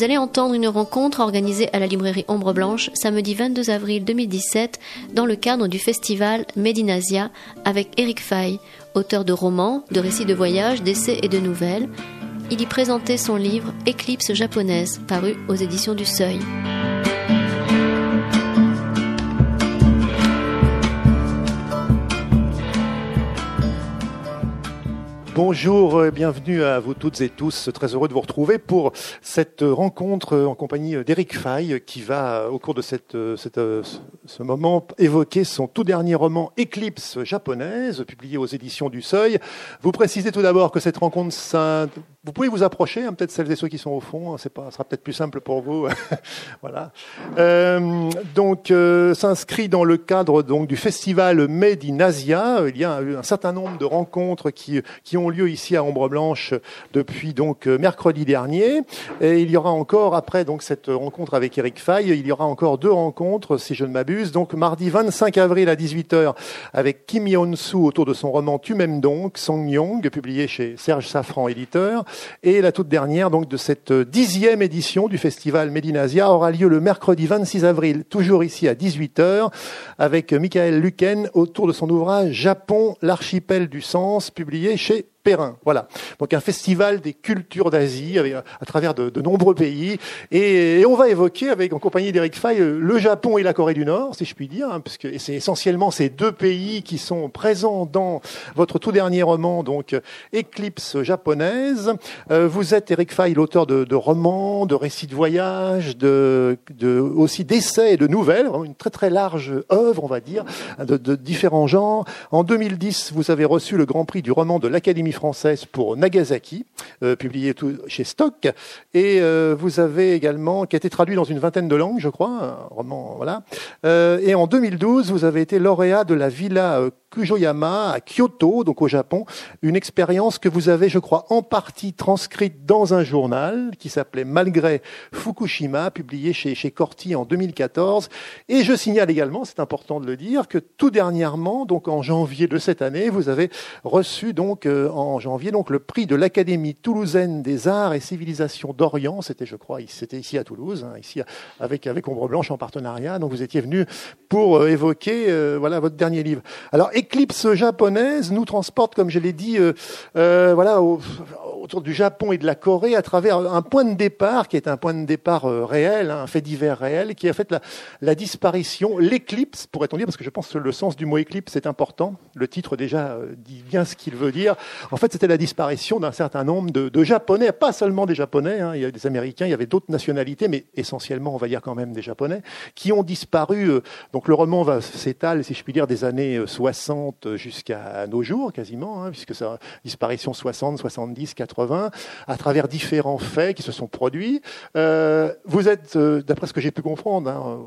Vous allez entendre une rencontre organisée à la librairie Ombre Blanche samedi 22 avril 2017 dans le cadre du festival Medinasia avec Eric Fay, auteur de romans, de récits de voyage, d'essais et de nouvelles. Il y présentait son livre Éclipse japonaise, paru aux éditions du Seuil. Bonjour, et bienvenue à vous toutes et tous. Très heureux de vous retrouver pour cette rencontre en compagnie d'Éric Fay qui va, au cours de cette, ce moment, évoquer son tout dernier roman Éclipse japonaise, publié aux éditions du Seuil. Vous précisez tout d'abord que cette rencontre vous pouvez vous approcher, hein, peut-être celles et ceux qui sont au fond, hein, c'est pas, sera peut-être plus simple pour vous. voilà. Euh, donc, euh, s'inscrit dans le cadre donc du festival Made in Asia. Il y a un, un, certain nombre de rencontres qui, qui ont lieu ici à Ombre Blanche depuis donc euh, mercredi dernier. Et il y aura encore après donc cette rencontre avec Eric Fay, il y aura encore deux rencontres si je ne m'abuse. Donc mardi 25 avril à 18h avec Kim Yeon-soo autour de son roman Tu m'aimes donc, Song Yong, publié chez Serge Safran éditeur. Et la toute dernière donc de cette dixième édition du festival Medinasia aura lieu le mercredi 26 avril, toujours ici à 18h, avec Michael Luken autour de son ouvrage Japon, l'archipel du sens, publié chez Perrin. Voilà. Donc un festival des cultures d'Asie à travers de, de, nombreux pays. Et, et, on va évoquer avec en compagnie d'Eric Fay le Japon et la Corée du Nord, si je puis dire, hein, puisque c'est essentiellement ces deux pays qui sont présents dans votre tout dernier roman, donc Éclipse japonaise. Euh, vous êtes Eric Fay, l'auteur de, de, romans, de récits de voyage, de, de aussi d'essais et de nouvelles, une très très large œuvre, on va dire, de, de différents genres. En 2010, vous avez reçu le Grand Prix du roman de l'Académie française pour Nagasaki, euh, publié chez Stock. Et euh, vous avez également, qui a été traduit dans une vingtaine de langues, je crois, un roman, voilà. Euh, et en 2012, vous avez été lauréat de la Villa Kujoyama à Kyoto, donc au Japon, une expérience que vous avez, je crois, en partie transcrite dans un journal qui s'appelait Malgré Fukushima, publié chez, chez Corti en 2014. Et je signale également, c'est important de le dire, que tout dernièrement, donc en janvier de cette année, vous avez reçu donc en janvier donc le prix de l'Académie toulousaine des arts et civilisations d'Orient. C'était, je crois, c'était ici à Toulouse, hein, ici avec avec Ombre Blanche en partenariat. Donc vous étiez venu pour euh, évoquer euh, voilà votre dernier livre. Alors éclipse japonaise nous transporte, comme je l'ai dit, euh, euh, voilà, au, autour du Japon et de la Corée à travers un point de départ qui est un point de départ euh, réel, hein, un fait divers réel, qui a fait la, disparition, l'éclipse, pourrait-on dire, parce que je pense que le sens du mot éclipse est important. Le titre déjà dit bien ce qu'il veut dire. En fait, c'était la disparition d'un certain nombre de, Japonais, pas seulement des Japonais, hein, il y avait des Américains, il y avait d'autres nationalités, mais essentiellement, on va dire quand même des Japonais, qui ont disparu. Euh, donc le roman va s'étale, si je puis dire, des années 60 jusqu'à nos jours, quasiment, hein, puisque ça disparition 60, 70, 80, à travers différents faits qui se sont produits. Euh, vous êtes, euh, d'après ce que j'ai pu comprendre, hein,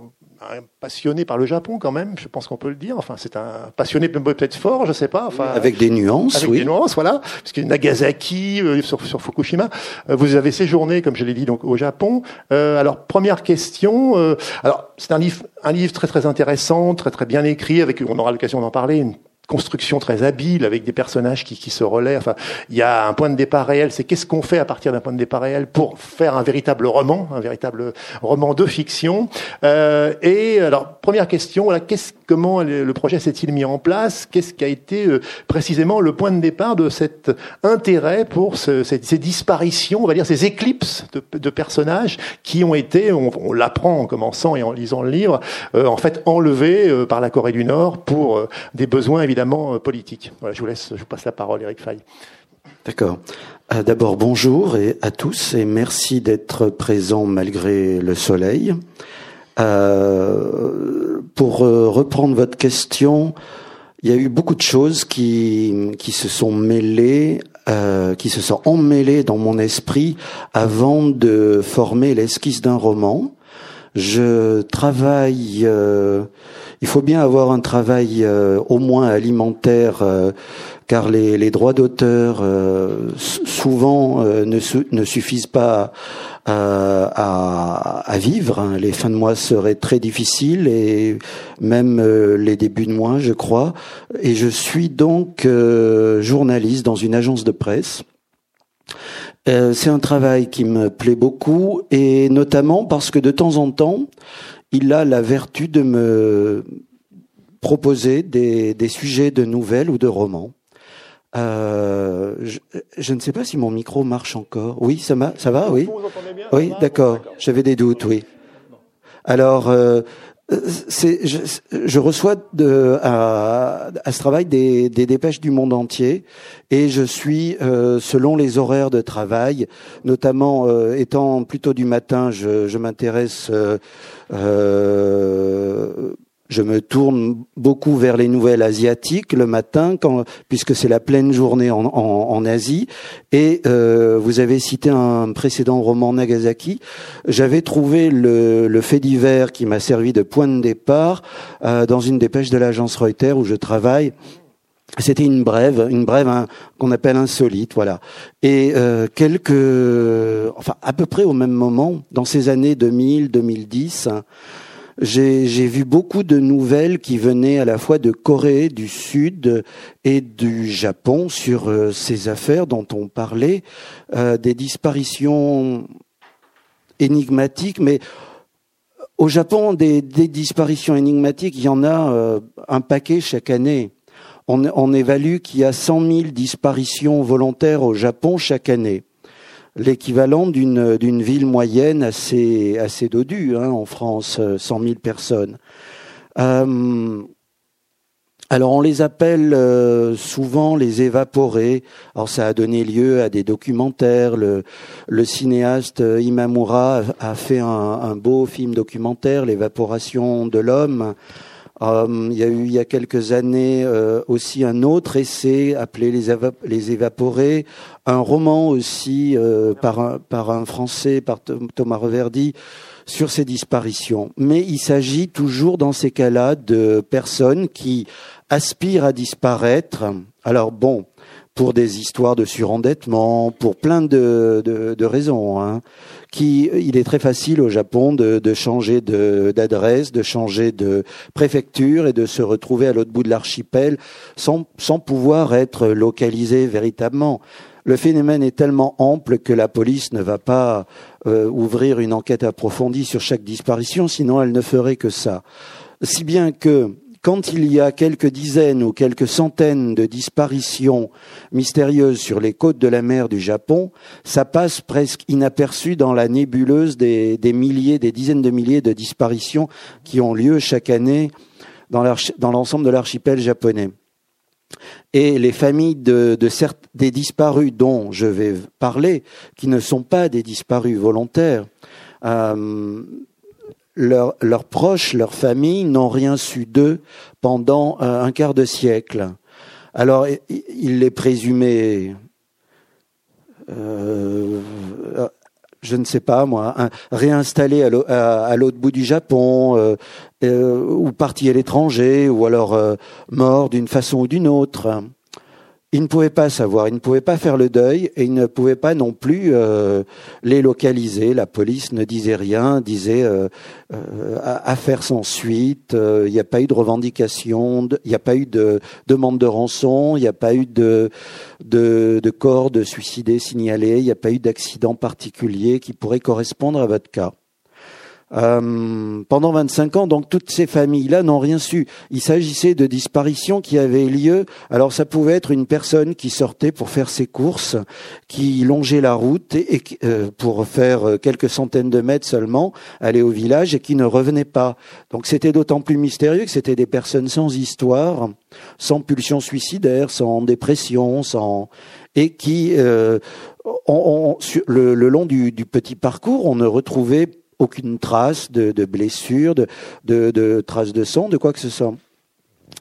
un passionné par le Japon quand même, je pense qu'on peut le dire. Enfin, c'est un passionné peut-être fort, je sais pas. Enfin, avec des nuances, avec oui. des nuances, voilà. Parce que Nagasaki, euh, sur, sur, Fukushima, euh, vous avez séjourné, comme je l'ai dit, donc au Japon. Euh, alors, première question. alors, c'est un livre, un livre très très intéressant, très très bien écrit, avec, on aura l'occasion d'en parler, une construction très habile avec des personnages qui, qui se relaient. Enfin, il y a un point de départ réel. C'est qu'est-ce qu'on fait à partir d'un point de départ réel pour faire un véritable roman, un véritable roman de fiction. Euh, et alors, première question, voilà, qu'est-ce, comment le projet s'est-il mis en place? Qu'est-ce qui a été euh, précisément le point de départ de cet intérêt pour ce, ces, ces, disparitions, on va dire ces éclipses de, de personnages qui ont été, on, on l'apprend en commençant et en lisant le livre, euh, en fait enlevés euh, par la Corée du Nord pour euh, des besoins évidemment politique. Voilà, je vous laisse, je vous passe la parole, Eric Fay. D'accord. Euh, D'abord, bonjour et à tous et merci d'être présents malgré le soleil. Euh, pour euh, reprendre votre question, il y a eu beaucoup de choses qui, qui se sont mêlées, euh, qui se sont emmêlées dans mon esprit avant de former l'esquisse d'un roman. Je travaille euh, il faut bien avoir un travail euh, au moins alimentaire, euh, car les, droits d'auteur souvent ne, su ne, suffisent pas à, vivre. Hein. Les fins de mois seraient très difficiles et même les débuts de mois, je crois. Et je suis donc journaliste dans une agence de presse. C'est un travail qui me plaît beaucoup et notamment parce que de temps en temps, il a la vertu de me proposer des, des sujets de nouvelles ou de romans. Euh, je, je, ne sais pas si mon micro marche encore. Oui, ça, va, ça va, oui. oui, d'accord. J'avais des doutes, oui. Alors, euh, je, je, reçois de, à, à, ce travail des, dépêches du monde entier et je suis, euh, selon les horaires de travail, notamment euh, étant plutôt du matin, je, m'intéresse euh, je me tourne beaucoup vers les nouvelles asiatiques le matin, quand, puisque c'est la pleine journée en, en, Asie. Et euh, vous avez cité un précédent roman Nagasaki. J'avais trouvé le, le, fait divers qui m'a servi de point de départ euh, dans une dépêche de l'agence Reuters où je travaille. C'était une brève, une brève qu'on appelle insolite, voilà. Et euh, quelques, enfin à peu près au même moment, dans ces années 2000, 2010 j'ai vu beaucoup de nouvelles qui venaient à la fois de Corée du Sud et du Japon sur euh, ces affaires dont on parlait, euh, des disparitions énigmatiques, mais au Japon, des, disparitions énigmatiques, il y en a euh, un paquet chaque année. On, on évalue qu'il y a 100 000 disparitions volontaires au Japon chaque année l'équivalent d'une d'une ville moyenne assez assez dodue hein, en France, 100 euh, 000 personnes. Euh, alors on les appelle euh, souvent les évaporés. Alors ça a donné lieu à des documentaires. Le, cinéaste Imamura a fait un beau film documentaire, L'évaporation de l'homme. Euh, il y a eu il y a quelques années euh, aussi un autre essai appelé Les, les évaporés, un roman aussi euh, par, un, par un Français, par Thomas Reverdy, sur ces disparitions. Mais il s'agit toujours dans ces cas-là de personnes qui aspirent à disparaître. Alors bon, pour des histoires de surendettement, pour plein de, de, raisons. Hein qui, il est très facile au Japon de, de changer d'adresse, de, changer de préfecture et de se retrouver à l'autre bout de l'archipel sans, sans pouvoir être localisé véritablement. Le phénomène est tellement ample que la police ne va pas euh, ouvrir une enquête approfondie sur chaque disparition, sinon elle ne ferait que ça. Si bien que quand il y a quelques dizaines ou quelques centaines de disparitions mystérieuses sur les côtes de la mer du Japon, ça passe presque inaperçu dans la nébuleuse des, milliers, des dizaines de milliers de disparitions qui ont lieu chaque année dans l'ensemble de l'archipel japonais. Et les familles de, des disparus dont je vais parler, qui ne sont pas des disparus volontaires, euh, leurs proches, leurs familles n'ont rien su d'eux pendant euh, un quart de siècle. Alors, il les présumait, euh, je ne sais pas moi, réinstallés à l'autre bout du Japon, euh, euh, ou partis à l'étranger, ou alors morts d'une façon ou d'une autre il ne pouvait pas savoir, il ne pouvait pas faire le deuil et il ne pouvait pas non plus euh, les localiser. La police ne disait rien, disait euh, euh, affaire sans suite. Il n'y a pas eu de revendication, il n'y a pas eu de demande de rançon, il n'y a pas eu de, de, de corps de suicidés signalés, il n'y a pas eu d'accident particulier qui pourrait correspondre à votre cas. Euh, pendant 25 ans, donc toutes ces familles-là n'ont rien su. Il s'agissait de disparitions qui avaient lieu. Alors ça pouvait être une personne qui sortait pour faire ses courses, qui longeait la route et, euh, pour faire quelques centaines de mètres seulement, aller au village et qui ne revenait pas. Donc c'était d'autant plus mystérieux que c'était des personnes sans histoire, sans pulsion suicidaire, sans dépression, sans et qui euh, le, long du, du petit parcours, on ne retrouvait aucune trace de, blessure, de, de, de traces de sang, de quoi que ce soit.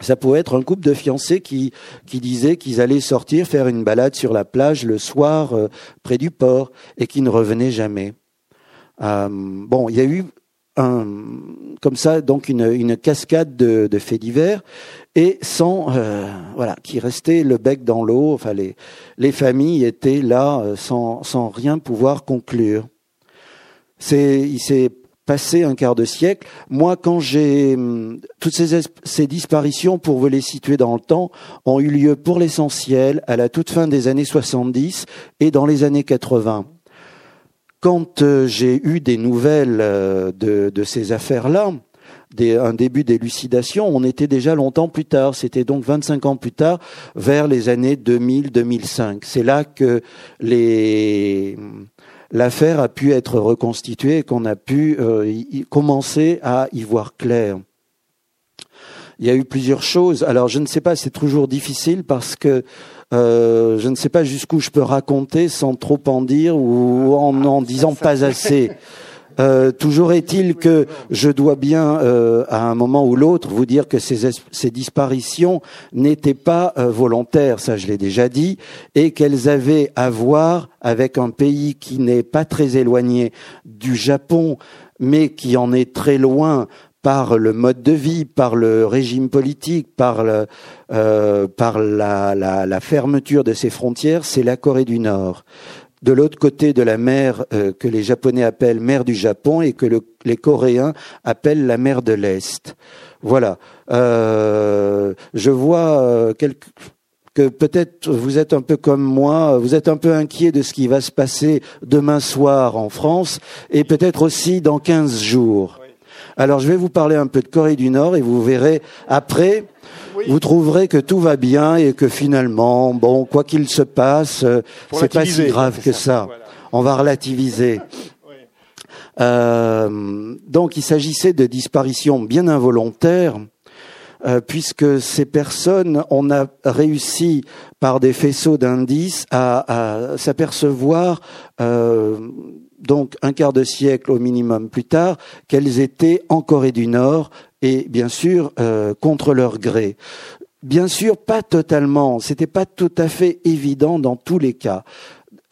Ça pouvait être un couple de fiancés qui, disaient qu'ils allaient sortir faire une balade sur la plage le soir euh, près du port et qui ne revenaient jamais. Euh, bon, il y a eu comme ça donc une, cascade de, faits divers et sans euh, voilà qui restait le bec dans l'eau. Enfin les les familles étaient là sans rien pouvoir conclure. Il s'est passé un quart de siècle. Moi, quand j'ai hum, toutes ces, ces disparitions, pour vous les situer dans le temps, ont eu lieu pour l'essentiel à la toute fin des années 70 et dans les années 80. Quand euh, j'ai eu des nouvelles euh, de, de ces affaires-là, un début d'élucidation, on était déjà longtemps plus tard. C'était donc 25 ans plus tard, vers les années 2000-2005. C'est là que les l'affaire a pu être reconstituée et qu'on a pu euh, y, commencer à y voir clair. Il y a eu plusieurs choses. Alors je ne sais pas, c'est toujours difficile parce que euh, je ne sais pas jusqu'où je peux raconter sans trop en dire ou en n'en disant pas assez. Euh, toujours est-il que je dois bien, euh, à un moment ou l'autre, vous dire que ces, disparitions n'étaient pas euh, volontaires, ça je l'ai déjà dit, et qu'elles avaient à voir avec un pays qui n'est pas très éloigné du Japon, mais qui en est très loin par le mode de vie, par le régime politique, par, la fermeture de ses frontières, c'est la Corée du Nord de l'autre côté de la mer euh, que les Japonais appellent mer du Japon et que les Coréens appellent la mer de l'Est. Voilà. Euh, je vois euh, que peut-être vous êtes un peu comme moi, vous êtes un peu inquiet de ce qui va se passer demain soir en France et peut-être aussi dans 15 jours. Alors je vais vous parler un peu de Corée du Nord et vous verrez après vous trouverez que tout va bien et que finalement, bon, quoi qu'il se passe, euh, c'est pas si grave que ça. On va relativiser. Euh, donc, il s'agissait de disparitions bien involontaires. Euh, puisque ces personnes, on a réussi par des faisceaux d'indices à, à s'apercevoir euh, donc un quart de siècle au minimum plus tard qu'elles étaient en Corée du Nord et bien sûr euh, contre leur gré. Bien sûr, pas totalement. C'était pas tout à fait évident dans tous les cas.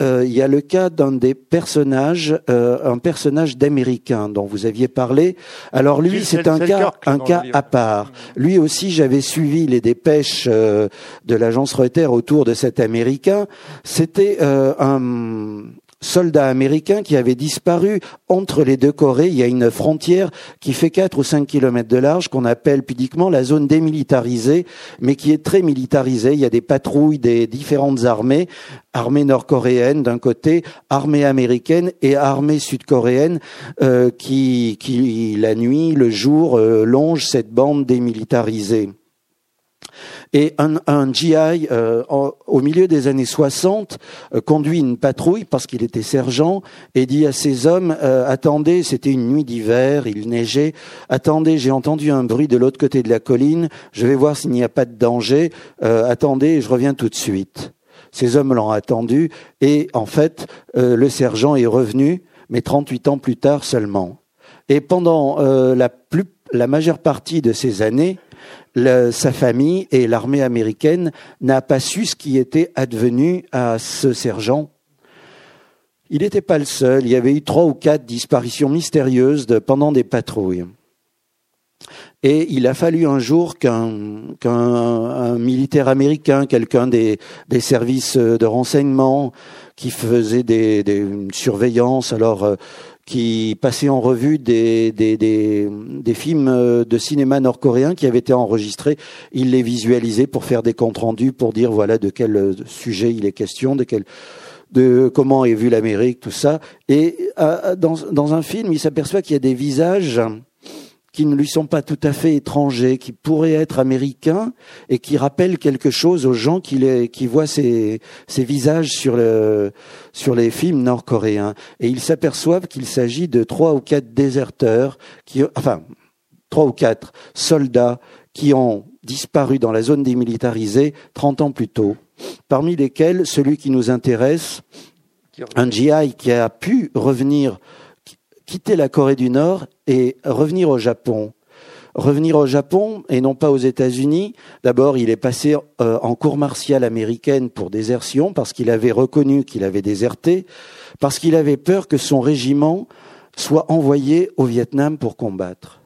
Euh, il y a le cas d'un des personnages, euh, un personnage d'américain dont vous aviez parlé. Alors lui, c'est un cas, un cas à part. Lui aussi, j'avais suivi les dépêches de l'agence Reuters autour de cet américain. C'était un, soldats américains qui avaient disparu entre les deux Corées. Il y a une frontière qui fait 4 ou 5 kilomètres de large qu'on appelle pudiquement la zone démilitarisée, mais qui est très militarisée. Il y a des patrouilles des différentes armées, armée nord-coréenne d'un côté, armée américaine et armée sud-coréenne euh, qui, la nuit, le jour, euh, longe cette bande démilitarisée. Et un, un GI, euh, au milieu des années 60, euh, conduit une patrouille parce qu'il était sergent et dit à ses hommes euh, Attendez, c'était une nuit d'hiver, il neigeait. Attendez, j'ai entendu un bruit de l'autre côté de la colline. Je vais voir s'il n'y a pas de danger. attendez, je reviens tout de suite. Ces hommes l'ont attendu et en fait, le sergent est revenu, mais 38 ans plus tard seulement. Et pendant la, plus, la majeure partie de ces années, sa famille et l'armée américaine n'a pas su ce qui était advenu à ce sergent. Il n'était pas le seul, il y avait eu trois ou quatre disparitions mystérieuses pendant des patrouilles. Et il a fallu un jour qu'un militaire américain, quelqu'un des, services de renseignement qui faisait des, des surveillances, alors euh, qui passait en revue des, des, des, films euh, de cinéma nord-coréen qui avaient été enregistrés. Il les visualisait pour faire des comptes rendus, pour dire voilà de quel euh, sujet il est question, de quel de comment est vue l'Amérique, tout ça. Et euh, dans, dans un film, il s'aperçoit qu'il y a des visages qui ne lui sont pas tout à fait étrangers, qui pourraient être américains et qui rappellent quelque chose aux gens qui, les, qui voient ces, ces visages sur, le, sur les films nord-coréens. Et ils s'aperçoivent qu'il s'agit de trois ou quatre déserteurs, qui, enfin, trois ou quatre soldats qui ont disparu dans la zone démilitarisée 30 ans plus tôt, parmi lesquels celui qui nous intéresse, un GI qui a pu revenir quitter la Corée du Nord et revenir au Japon. Revenir au Japon et non pas aux États-Unis. D'abord, il est passé euh, en cour martiale américaine pour désertion parce qu'il avait reconnu qu'il avait déserté, parce qu'il avait peur que son régiment soit envoyé au Vietnam pour combattre.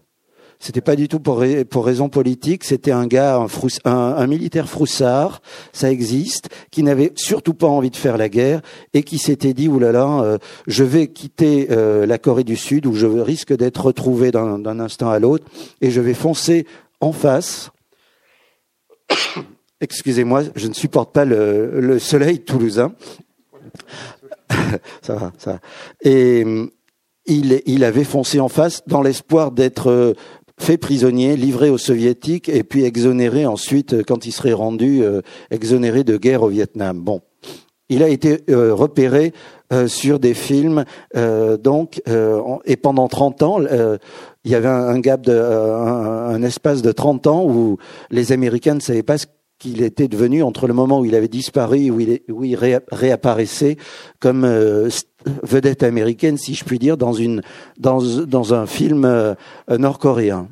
C'était pas du tout pour, pour raison politique. C'était un gars, un, militaire froussard, ça existe, qui n'avait surtout pas envie de faire la guerre et qui s'était dit oulala, là, je vais quitter euh, la Corée du Sud où je risque d'être retrouvé d'un instant à l'autre et je vais foncer en face. Excusez-moi, je ne supporte pas le, le soleil toulousain. ça va, ça va. Et il, il avait foncé en face dans l'espoir d'être euh, fait prisonnier, livré aux soviétiques et puis exonéré ensuite, euh, quand il serait rendu, euh, exonéré de guerre au Vietnam. Bon, il a été repéré sur des films, donc, et pendant 30 ans, il y avait un, gap de, un, un, espace de 30 ans où les Américains ne savaient pas ce qu'il était devenu entre le moment où il avait disparu où il, où il réapparaissait comme euh, vedette américaine, si je puis dire, dans, une, dans, dans un film euh, nord-coréen.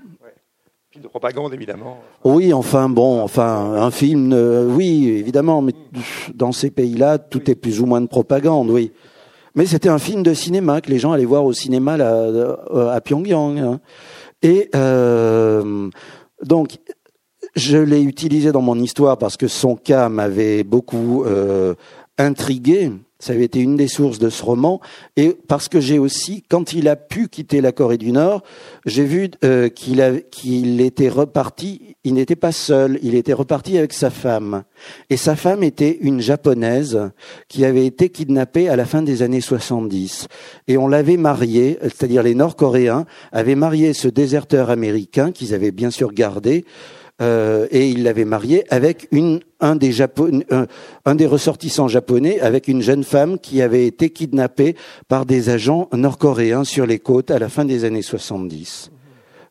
Film de propagande, évidemment. Oui, enfin, bon, enfin, un film, euh, oui, évidemment, mais dans ces pays-là, tout est plus ou moins de propagande, oui. Mais c'était un film de cinéma que les gens allaient voir au cinéma là, à Pyongyang. Hein. Et donc, je l'ai utilisé dans mon histoire parce que son cas m'avait beaucoup euh, intrigué. Ça avait été une des sources de ce roman. Et parce que j'ai aussi, quand il a pu quitter la Corée du Nord, j'ai vu euh, qu'il était reparti, il n'était pas seul, il était reparti avec sa femme. Et sa femme était une japonaise qui avait été kidnappée à la fin des années 70. Et on l'avait mariée, c'est-à-dire les Nord-Coréens avaient marié ce déserteur américain qu'ils avaient bien sûr gardé euh, et il l'avait marié avec une, un, des un, des ressortissants japonais, avec une jeune femme qui avait été kidnappée par des agents nord-coréens sur les côtes à la fin des années 70.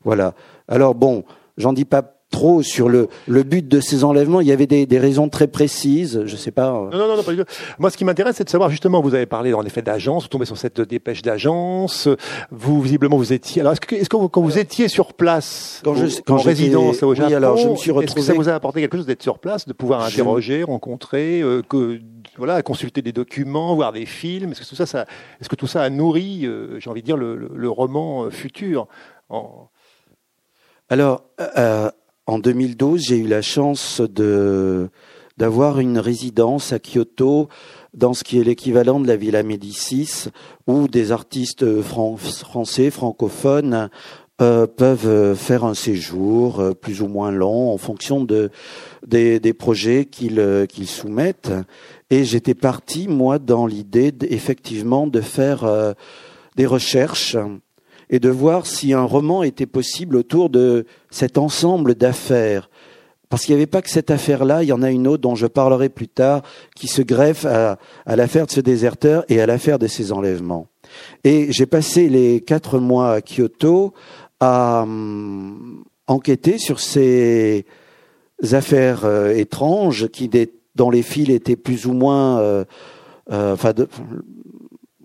Voilà. Alors bon, j'en dis pas trop sur le, le but de ces enlèvements. Il y avait des, des raisons très précises, je sais pas. Euh. Non, non, non, pas du tout. Moi, ce qui m'intéresse, c'est de savoir justement, vous avez parlé en effet d'agence, vous tombez sur cette dépêche d'agence. Vous, visiblement, vous étiez. Alors, est-ce que, est-ce que vous, quand vous étiez sur place, quand je, quand en résidence au Japon, oui, alors je me suis retrouvé. Est-ce que ça vous a apporté quelque chose d'être sur place, de pouvoir interroger, rencontrer, euh, que, voilà, consulter des documents, voir des films? Est-ce que tout ça, ça est-ce que tout ça a nourri, euh, j'ai envie de dire, le, le, le roman futur en... Alors, euh, en 2012, j'ai eu la chance d'avoir une résidence à Kyoto dans ce qui est l'équivalent de la Villa Médicis, où des artistes français, francophones, euh, peuvent faire un séjour euh, plus ou moins long en fonction de des, projets euh, qu'ils soumettent. Et j'étais parti moi dans l'idée effectivement de faire des recherches et de voir si un roman était possible autour de cet ensemble d'affaires. Parce qu'il n'y avait pas que cette affaire-là, il y en a une autre dont je parlerai plus tard, qui se greffe à, l'affaire de ce déserteur et à l'affaire de ces enlèvements. Et j'ai passé les quatre mois à Kyoto à hum, enquêter sur ces affaires euh, étranges qui, dont les fils étaient plus ou moins, euh, euh, enfin,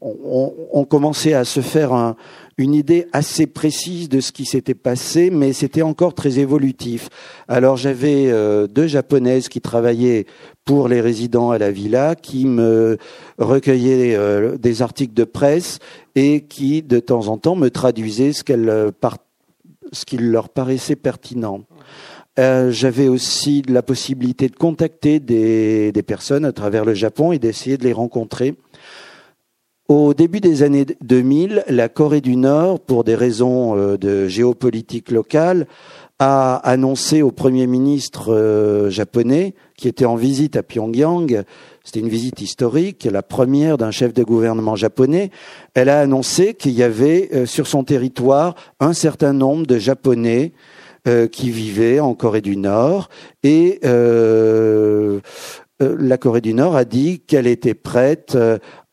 on, commençait à se faire un, une idée assez précise de ce qui s'était passé, mais c'était encore très évolutif. Alors j'avais euh, deux japonaises qui travaillaient pour les résidents à la villa, qui me recueillaient euh, des articles de presse et qui de temps en temps me traduisaient ce qu'elles euh, ce qui leur paraissait pertinent. J'avais aussi la possibilité de contacter des, des personnes à travers le Japon et d'essayer de les rencontrer. Au début des années 2000, la Corée du Nord, pour des raisons euh, de géopolitique locale, a annoncé au Premier ministre euh, japonais, qui était en visite à Pyongyang, c'était une visite historique, la première d'un chef de gouvernement japonais, elle a annoncé qu'il y avait euh, sur son territoire un certain nombre de Japonais qui vivaient en Corée du Nord et la Corée du Nord a dit qu'elle était prête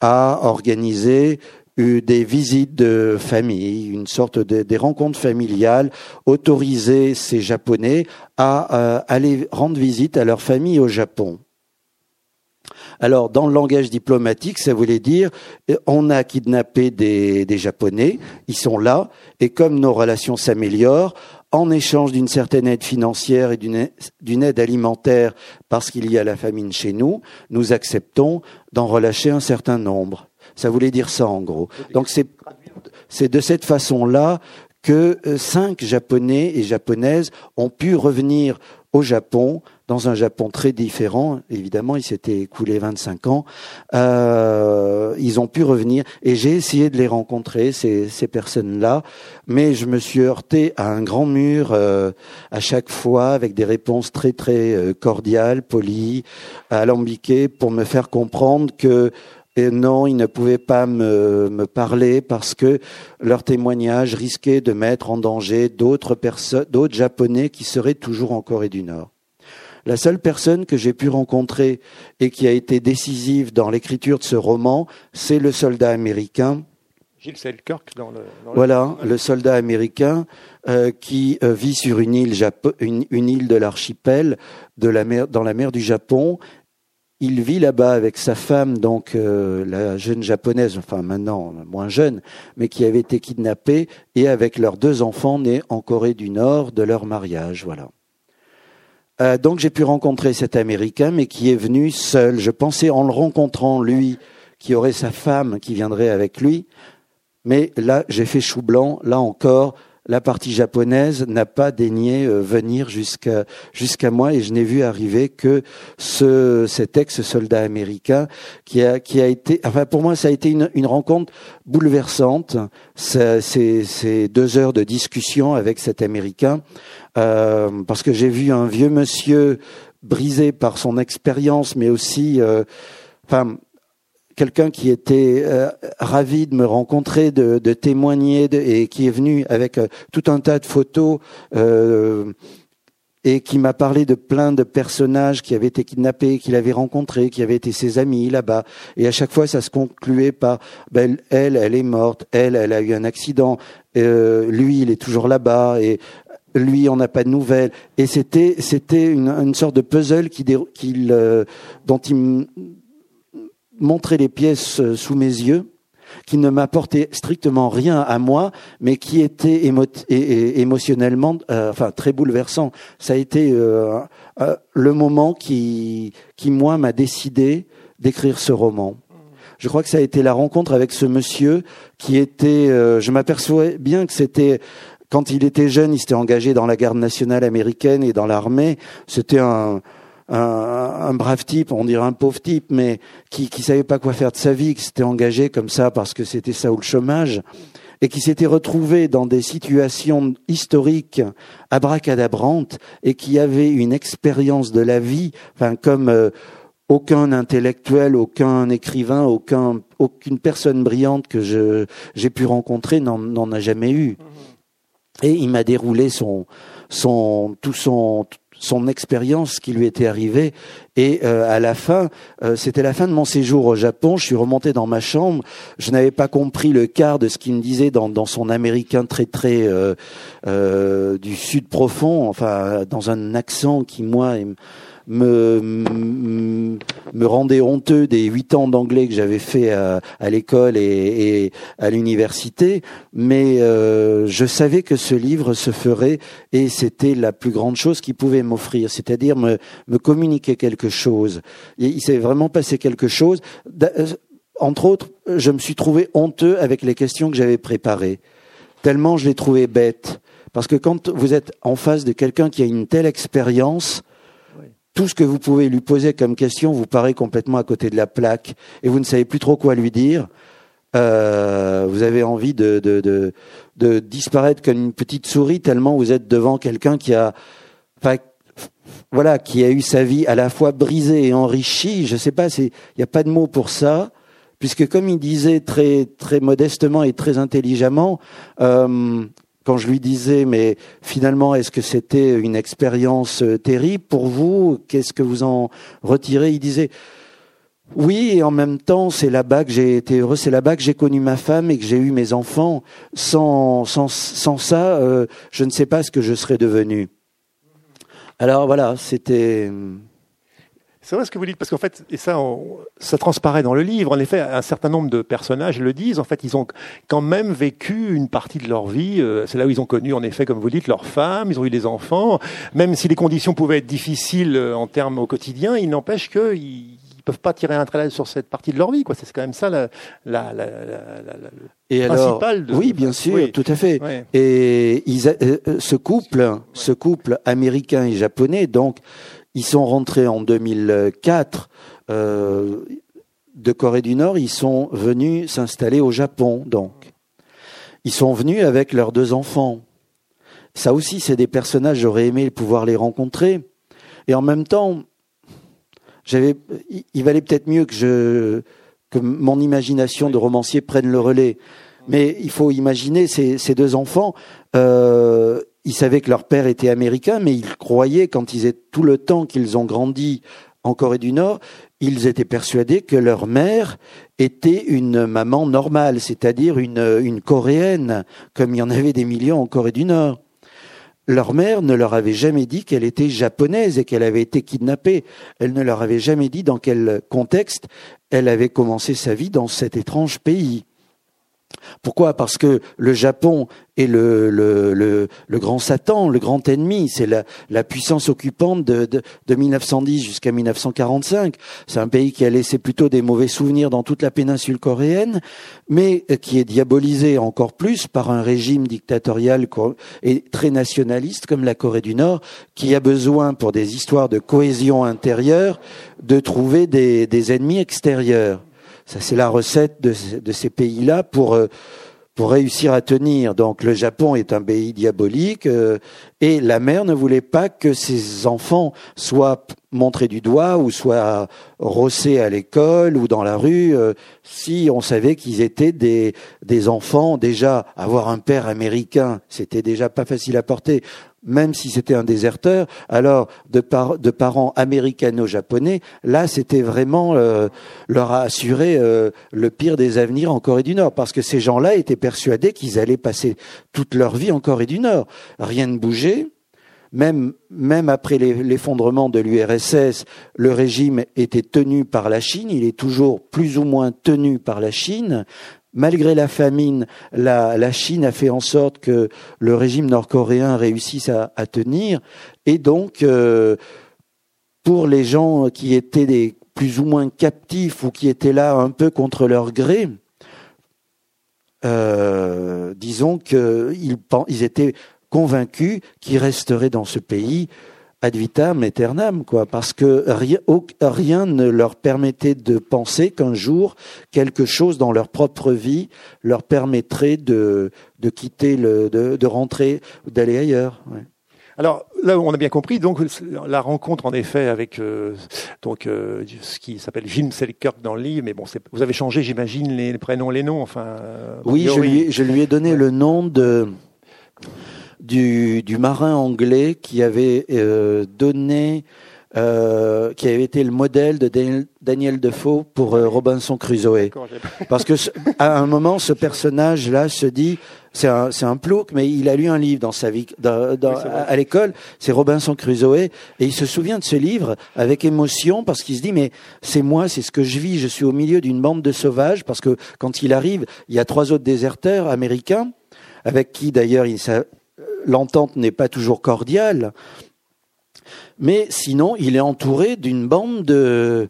à organiser des visites de famille, une sorte de des rencontres familiales, autoriser ces Japonais à euh, aller rendre visite à leur famille au Japon. Alors, dans le langage diplomatique, ça voulait dire on a kidnappé des, des Japonais, ils sont là, et comme nos relations s'améliorent, en échange d'une certaine aide financière et d'une aide alimentaire parce qu'il y a la famine chez nous, nous acceptons d'en relâcher un certain nombre. Ça voulait dire ça en gros. Donc c'est de cette façon-là que euh, cinq Japonais et Japonaises ont pu revenir au Japon, dans un Japon très différent. Évidemment, il s'était écoulé 25 ans. Euh, ils ont pu revenir et j'ai essayé de les rencontrer, ces, ces personnes-là, mais je me suis heurté à un grand mur euh, à chaque fois avec des réponses très très euh, cordiales, polies, alambiquées, pour me faire comprendre que et non, ils ne pouvaient pas me, me, parler parce que leur témoignage risquait de mettre en danger d'autres personnes, d'autres Japonais qui seraient toujours en Corée du Nord. La seule personne que j'ai pu rencontrer et qui a été décisive dans l'écriture de ce roman, c'est le soldat américain. Gilles Selkirk dans le. Dans voilà, le, soldat américain euh, qui euh, vit sur une île, Japo une, une île de l'archipel de la mer, dans la mer du Japon il vit là-bas avec sa femme, donc euh, la jeune japonaise, enfin maintenant moins jeune, mais qui avait été kidnappée, et avec leurs deux enfants nés en Corée du Nord de leur mariage, voilà. Euh, donc j'ai pu rencontrer cet Américain, mais qui est venu seul. Je pensais en le rencontrant lui, qui aurait sa femme qui viendrait avec lui, mais là j'ai fait chou blanc. Là encore, la partie japonaise n'a pas daigné euh, venir jusqu'à moi. Et je n'ai vu arriver que ce cet ex-soldat américain qui a été enfin pour moi ça a été une, rencontre bouleversante. Ces, deux heures de discussion avec cet américain euh, parce que j'ai vu un vieux monsieur brisé par son expérience mais aussi euh, quelqu'un qui était euh, ravi de me rencontrer, de, de témoigner, et qui est venu avec euh, tout un tas de photos euh, et qui m'a parlé de plein de personnages qui avaient été kidnappés, qu'il avait rencontrés, qui avaient été ses amis là-bas. Et à chaque fois, ça se concluait par ben, elle, elle est morte, elle, elle a eu un accident, lui, il est toujours là-bas, et lui, on n'a pas de nouvelles. Et c'était, c'était une, une, sorte de puzzle qui, qui dont il montrer les pièces euh, sous mes yeux, qui ne m'apportait strictement rien à moi, mais qui était émotionnellement, euh, enfin très bouleversant. Ça a été euh, le moment qui, qui moi, m'a décidé d'écrire ce roman. Je crois que ça a été la rencontre avec ce monsieur qui était. je m'aperçois bien que c'était quand il était jeune, il s'était engagé dans la garde nationale américaine et dans l'armée. C'était un un, un, brave type, on dirait un pauvre type, mais qui qui savait pas quoi faire de sa vie, qui s'était engagé comme ça parce que c'était ça ou le chômage, et qui s'était retrouvé dans des situations historiques abracadabrantes et qui avait une expérience de la vie, enfin comme euh, aucun intellectuel, aucun écrivain, aucun, aucune personne brillante que je j'ai pu rencontrer n'en a jamais eu. Et il m'a déroulé son son tout son son expérience qui lui était arrivée. Et euh, à la fin, euh, c'était la fin de mon séjour au Japon. Je suis remonté dans ma chambre. Je n'avais pas compris le quart de ce qu'il me disait dans, dans son américain très très euh, du sud profond, enfin dans un accent qui moi me, me rendait honteux des huit ans d'anglais que j'avais fait à, l'école et, à l'université, mais euh, je savais que ce livre se ferait et c'était la plus grande chose qu'il pouvait m'offrir, c'est-à-dire me, communiquer quelque chose. Il s'est vraiment passé quelque chose. Euh, entre autres, je me suis trouvé honteux avec les questions que j'avais préparées, tellement je les trouvais bêtes. Parce que quand vous êtes en face de quelqu'un qui a une telle expérience, tout ce que vous pouvez lui poser comme question vous paraît complètement à côté de la plaque et vous ne savez plus trop quoi lui dire. Euh, vous avez envie de, de, de, de, disparaître comme une petite souris tellement vous êtes devant quelqu'un qui a, voilà, qui a eu sa vie à la fois brisée et enrichie. Je sais pas, il n'y a pas de mot pour ça, puisque comme il disait très très modestement et très intelligemment, euh, quand je lui disais, mais finalement, est-ce que c'était une expérience euh, terrible pour vous? Qu'est-ce que vous en retirez? Il disait, oui, et en même temps, c'est là-bas que j'ai été heureux, c'est là-bas que j'ai connu ma femme et que j'ai eu mes enfants. Sans, sans, sans ça, euh, je ne sais pas ce que je serais devenu. Alors voilà, c'était... C'est vrai ce que vous dites, parce qu'en fait, et ça, ça transparaît dans le livre, en effet, un certain nombre de personnages le disent, en fait, ils ont quand même vécu une partie de leur vie, euh, c'est là où ils ont connu, en effet, comme vous dites, leurs femmes, ils ont eu des enfants, même si les conditions pouvaient être difficiles euh, en termes au quotidien, il n'empêche qu'ils peuvent pas tirer un trait sur cette partie de leur vie. Quoi. C'est quand même ça la, la, la, et alors, oui, bien sûr, tout à fait. Et ils, euh, ce couple, ce couple américain et japonais, donc, ils sont rentrés en 2004 euh, de Corée du Nord. Ils sont venus s'installer au Japon, donc. Ils sont venus avec leurs deux enfants. Ça aussi, c'est des personnages, j'aurais aimé pouvoir les rencontrer. Et en même temps, j'avais, il valait peut-être mieux que je, que mon imagination de romancier prenne le relais. Mais il faut imaginer ces, ces deux enfants. Euh, ils savaient que leur père était américain, mais ils croyaient, quand ils étaient tout le temps qu'ils ont grandi en Corée du Nord, ils étaient persuadés que leur mère était une maman normale, c'est-à-dire une, une coréenne, comme il y en avait des millions en Corée du Nord. Leur mère ne leur avait jamais dit qu'elle était japonaise et qu'elle avait été kidnappée. Elle ne leur avait jamais dit dans quel contexte elle avait commencé sa vie dans cet étrange pays. Pourquoi? Parce que le Japon est le, grand Satan, le grand ennemi. C'est la, puissance occupante de, de, de 1910 jusqu'à 1945. C'est un pays qui a laissé plutôt des mauvais souvenirs dans toute la péninsule coréenne, mais qui est diabolisé encore plus par un régime dictatorial et très nationaliste comme la Corée du Nord, qui a besoin, pour des histoires de cohésion intérieure, de trouver des ennemis extérieurs. Ça, c'est la recette de, ces pays-là pour euh, pour réussir à tenir. Donc le Japon est un pays diabolique euh, et la mère ne voulait pas que ses enfants soient montrés du doigt ou soient rossés à l'école ou dans la rue euh, si on savait qu'ils étaient des, des enfants. Déjà, avoir un père américain, c'était déjà pas facile à porter même si c'était un déserteur, alors de, parents américano-japonais, là c'était vraiment euh, leur assurer euh, le pire des avenirs en Corée du Nord, parce que ces gens-là étaient persuadés qu'ils allaient passer toute leur vie en Corée du Nord. Rien ne bougeait. Même, même après l'effondrement de l'URSS, le régime était tenu par la Chine, il est toujours plus ou moins tenu par la Chine. Malgré la famine, la, Chine a fait en sorte que le régime nord-coréen réussisse à, tenir. Et donc, euh, pour les gens qui étaient plus ou moins captifs ou qui étaient là un peu contre leur gré, euh, disons qu'ils ils étaient convaincus qu'ils resteraient dans ce pays ad vitam aeternam, quoi, parce que rien, rien ne leur permettait de penser qu'un jour quelque chose dans leur propre vie leur permettrait de, de quitter le, de, de rentrer, d'aller ailleurs. Ouais. Alors là, on a bien compris. Donc la rencontre, en effet, avec euh, donc euh, ce qui s'appelle Jim Selkirk dans le livre. Mais bon, vous avez changé, j'imagine, les, prénoms, les noms. Enfin. Euh, oui, je lui, je lui ai donné le nom de du, du marin anglais qui avait euh, donné, euh, qui avait été le modèle de Daniel, Defoe pour euh, Robinson Crusoe. Parce que à un moment, ce personnage-là se dit, c'est un, c'est un plouc, mais il a lu un livre dans sa vie, dans, dans, à, l'école, c'est Robinson Crusoe, et il se souvient de ce livre avec émotion parce qu'il se dit, mais c'est moi, c'est ce que je vis, je suis au milieu d'une bande de sauvages, parce que quand il arrive, il y a trois autres déserteurs américains, avec qui d'ailleurs il, l'entente n'est pas toujours cordiale, mais sinon, il est entouré d'une bande de,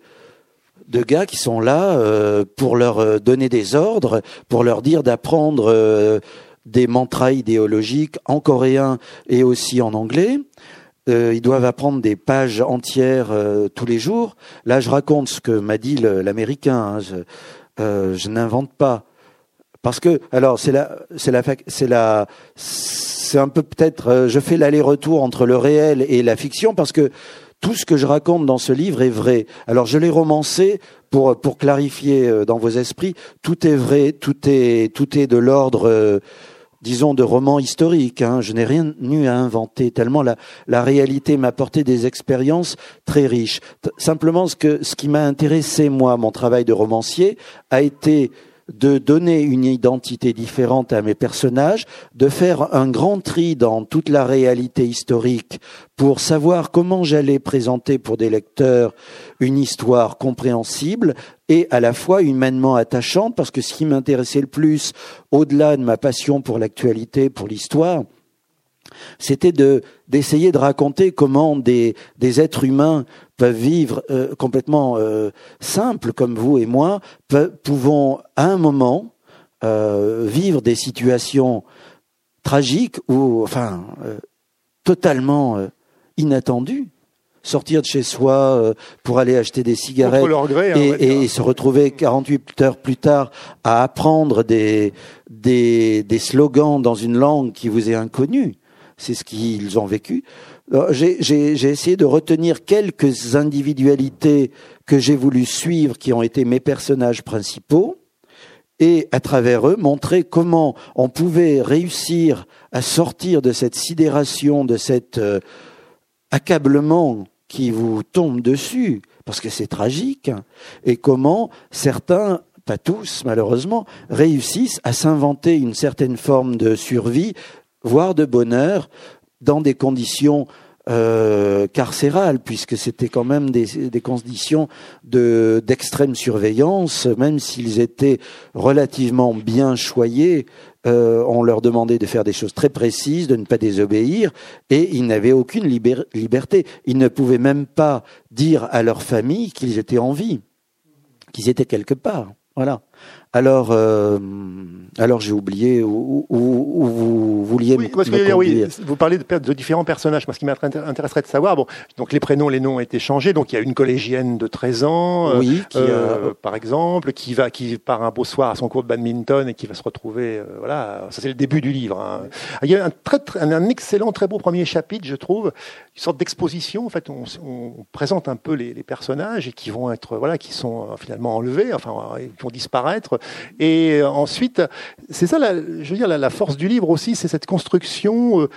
gars qui sont là euh, pour leur euh, donner des ordres, pour leur dire d'apprendre euh, des mantras idéologiques en coréen et aussi en anglais. ils doivent apprendre des pages entières tous les jours. Là, je raconte ce que m'a dit l'américain. Hein. Je n'invente pas. Parce que, alors, c'est la, c'est la, c'est la, c'est un peu peut-être, euh, je fais l'aller-retour entre le réel et la fiction parce que tout ce que je raconte dans ce livre est vrai. Alors, je l'ai romancé pour pour clarifier euh, dans vos esprits. Tout est vrai, tout est tout est de l'ordre. Euh, disons, de roman historique. Hein. Je n'ai rien eu à inventer, tellement la, la réalité m'a apporté des expériences très riches. Simplement, ce, que, ce qui m'a intéressé, moi, mon travail de romancier, a été de donner une identité différente à mes personnages, de faire un grand tri dans toute la réalité historique pour savoir comment j'allais présenter pour des lecteurs une histoire compréhensible et à la fois humainement attachante, parce que ce qui m'intéressait le plus, au-delà de ma passion pour l'actualité, pour l'histoire, c'était de d'essayer de raconter comment des, des êtres humains peuvent vivre euh, complètement euh, simples comme vous et moi, pouvons à un moment euh, vivre des situations tragiques ou enfin totalement inattendues. Sortir de chez soi pour aller acheter des cigarettes hein, et, se retrouver 48 heures plus tard à apprendre des, des, des slogans dans une langue qui vous est inconnue c'est ce qu'ils ont vécu. J'ai essayé de retenir quelques individualités que j'ai voulu suivre, qui ont été mes personnages principaux, et à travers eux montrer comment on pouvait réussir à sortir de cette sidération, de cet euh, accablement qui vous tombe dessus, parce que c'est tragique, et comment certains pas tous malheureusement, réussissent à s'inventer une certaine forme de survie voire de bonheur, dans des conditions euh, carcérales, puisque c'était quand même des, conditions de, d'extrême surveillance, même s'ils étaient relativement bien choyés. Euh, on leur demandait de faire des choses très précises, de ne pas désobéir, et ils n'avaient aucune liberté. Ils ne pouvaient même pas dire à leur famille qu'ils étaient en vie, qu'ils étaient quelque part. Voilà. Alors, euh, alors j'ai oublié où, vous vouliez oui, parce que, oui, Vous parlez de, de, différents personnages. Moi, ce qui m'intéresserait de savoir, bon, donc les prénoms, les noms ont été changés. Donc il y a une collégienne de 13 ans, euh, oui, euh, par exemple, qui va, qui part un beau soir à son cours de badminton et qui va se retrouver, euh, voilà, ça c'est le début du livre. Hein. Il y a un, très, un, excellent, très beau premier chapitre, je trouve, une sorte d'exposition. En fait, on, on, présente un peu les, les, personnages et qui vont être, voilà, qui sont finalement enlevés, enfin, qui vont disparaître et ensuite, c'est ça, la, je veux dire, la, force du livre aussi, c'est cette construction. Euh,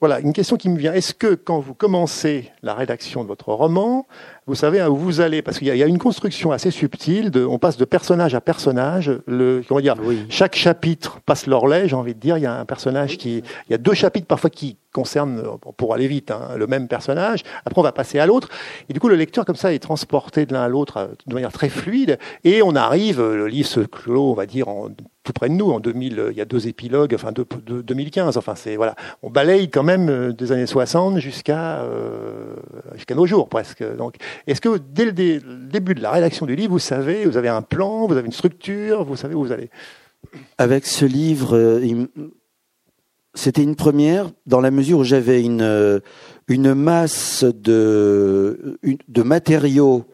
voilà, une question qui me vient. Est-ce que quand vous commencez la rédaction de votre roman, vous savez où vous allez Parce qu'il y, a une construction assez subtile. De, on passe de personnage à personnage. Le, comment dire Chaque chapitre passe leur lait. J'ai envie de dire, il y a un personnage qui, il y a deux chapitres parfois qui concernent, pour aller vite, hein, le même personnage. Après, on va passer à l'autre. Et du coup, le lecteur comme ça est transporté de l'un à l'autre euh, de manière très fluide. Et on arrive, le livre se clôt, on va dire, en tout près de nous. En 2000, il y a deux épilogues, enfin de, 2015. Enfin, c'est voilà, on balaye quand même euh, des années 60 jusqu'à euh, jusqu'à nos jours presque. Donc, est-ce que dès le, début de la rédaction du livre, vous savez, vous avez un plan, vous avez une structure, vous savez où vous allez? Avec ce livre, euh, c'était une première dans la mesure où j'avais une une masse de matériaux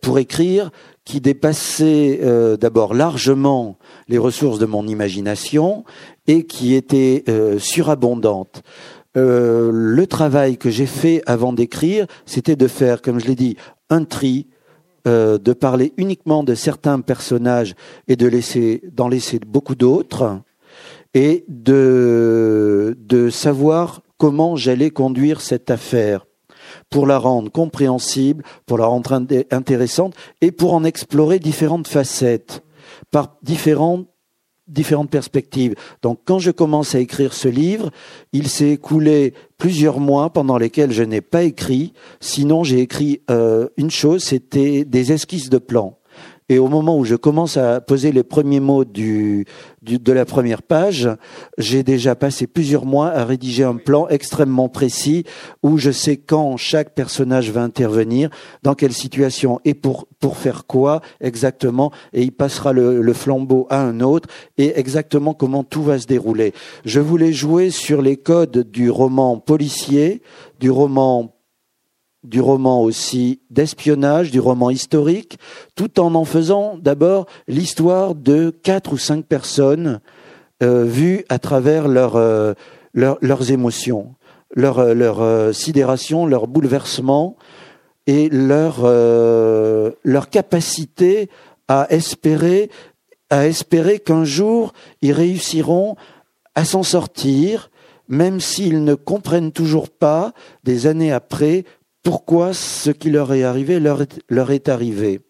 pour écrire qui dépassait euh, d'abord largement les ressources de mon imagination et qui était euh, surabondante. Euh, le travail que j'ai fait avant d'écrire, c'était de faire, comme je l'ai dit, un tri, de parler uniquement de certains personnages et de laisser d'en laisser beaucoup d'autres, et de de savoir comment j'allais conduire cette affaire pour la rendre compréhensible, pour la rendre intéressante et pour en explorer différentes facettes par différentes différentes perspectives. Donc quand je commence à écrire ce livre, il s'est écoulé plusieurs mois pendant lesquels je n'ai pas écrit, sinon j'ai écrit euh, une chose, c'était des esquisses de plans. Et au moment où je commence à poser les premiers mots du, de la première page, j'ai déjà passé plusieurs mois à rédiger un plan extrêmement précis où je sais quand chaque personnage va intervenir, dans quelle situation et pour, pour faire quoi exactement, et il passera le, le flambeau à un autre, et exactement comment tout va se dérouler. Je voulais jouer sur les codes du roman policier, du roman du roman aussi d'espionnage, du roman historique, tout en en faisant d'abord l'histoire de quatre ou cinq personnes euh, vues à travers euh, leurs émotions, leur, euh, leur sidération, leur bouleversement et leur, leur capacité à espérer, à espérer qu'un jour ils réussiront à s'en sortir, même s'ils ne comprennent toujours pas, des années après, pourquoi ce qui leur est arrivé leur est, arrivé?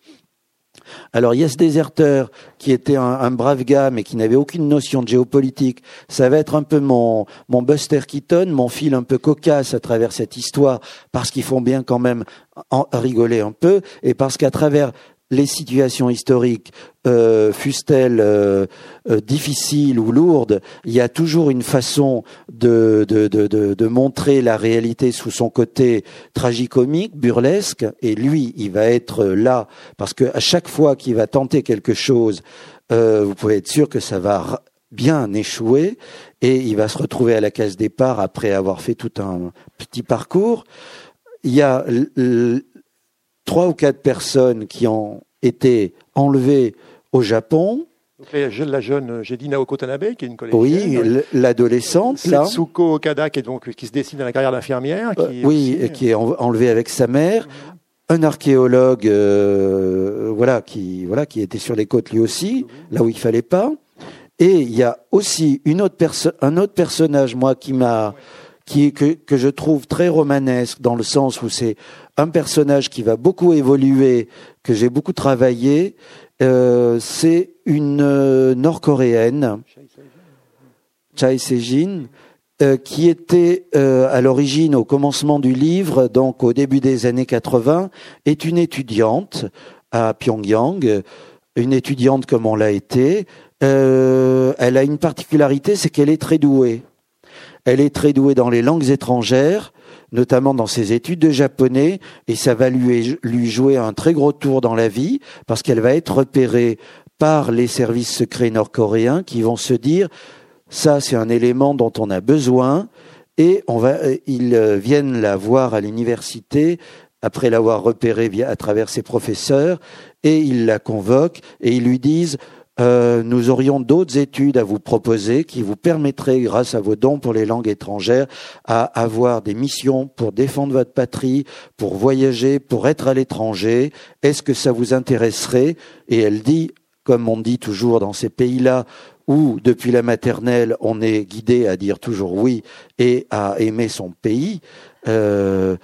Alors il y ce déserteur qui était un, brave gars mais qui n'avait aucune notion de géopolitique. Ça va être un peu mon, mon Buster Keaton, mon fil un peu cocasse à travers cette histoire parce qu'ils font bien quand même rigoler un peu et parce qu'à travers les situations historiques, euh, fussent-elles euh, euh, difficiles ou lourdes, il y a toujours une façon de, de, de, de, montrer la réalité sous son côté tragicomique, burlesque, et lui, il va être là, parce que à chaque fois qu'il va tenter quelque chose, vous pouvez être sûr que ça va bien échouer, et il va se retrouver à la case départ après avoir fait tout un petit parcours. Il y a trois ou quatre personnes qui ont été enlevées au Japon. Donc la jeune, j'ai dit Naoko Tanabe, qui est une collègue. Oui, l'adolescente. Setsuko Okada, qui, est donc, qui se dessine à la carrière d'infirmière. Euh, oui, et qui est enlevée avec sa mère. Mhm. Un archéologue, euh, voilà, qui, voilà, qui était sur les côtes lui aussi, là où il fallait pas. Et il y a aussi une autre un autre personnage, moi, qui m'a, qui que, que je trouve très romanesque dans le sens où c'est un personnage qui va beaucoup évoluer, que j'ai beaucoup travaillé. Euh, c'est une euh, Nord-coréenne, Chai Sejin, euh, qui était euh, à l'origine, au commencement du livre, donc au début des années 80, est une étudiante à Pyongyang, une étudiante comme on l'a été. Elle a une particularité, c'est qu'elle est très douée. Elle est très douée dans les langues étrangères, notamment dans ses études de japonais, et ça va lui, jouer un très gros tour dans la vie, parce qu'elle va être repérée par les services secrets nord-coréens qui vont se dire ça c'est un élément dont on a besoin et ils viennent la voir à l'université après l'avoir repérée à travers ses professeurs et ils la convoquent et ils lui disent euh, nous aurions d'autres études à vous proposer qui vous permettraient, grâce à vos dons pour les langues étrangères, à avoir des missions pour défendre votre patrie, pour voyager, pour être à l'étranger. Est-ce que ça vous intéresserait? Et elle dit, comme on dit toujours dans ces pays-là, où depuis la maternelle on est guidé à dire toujours oui et à aimer son pays, euh,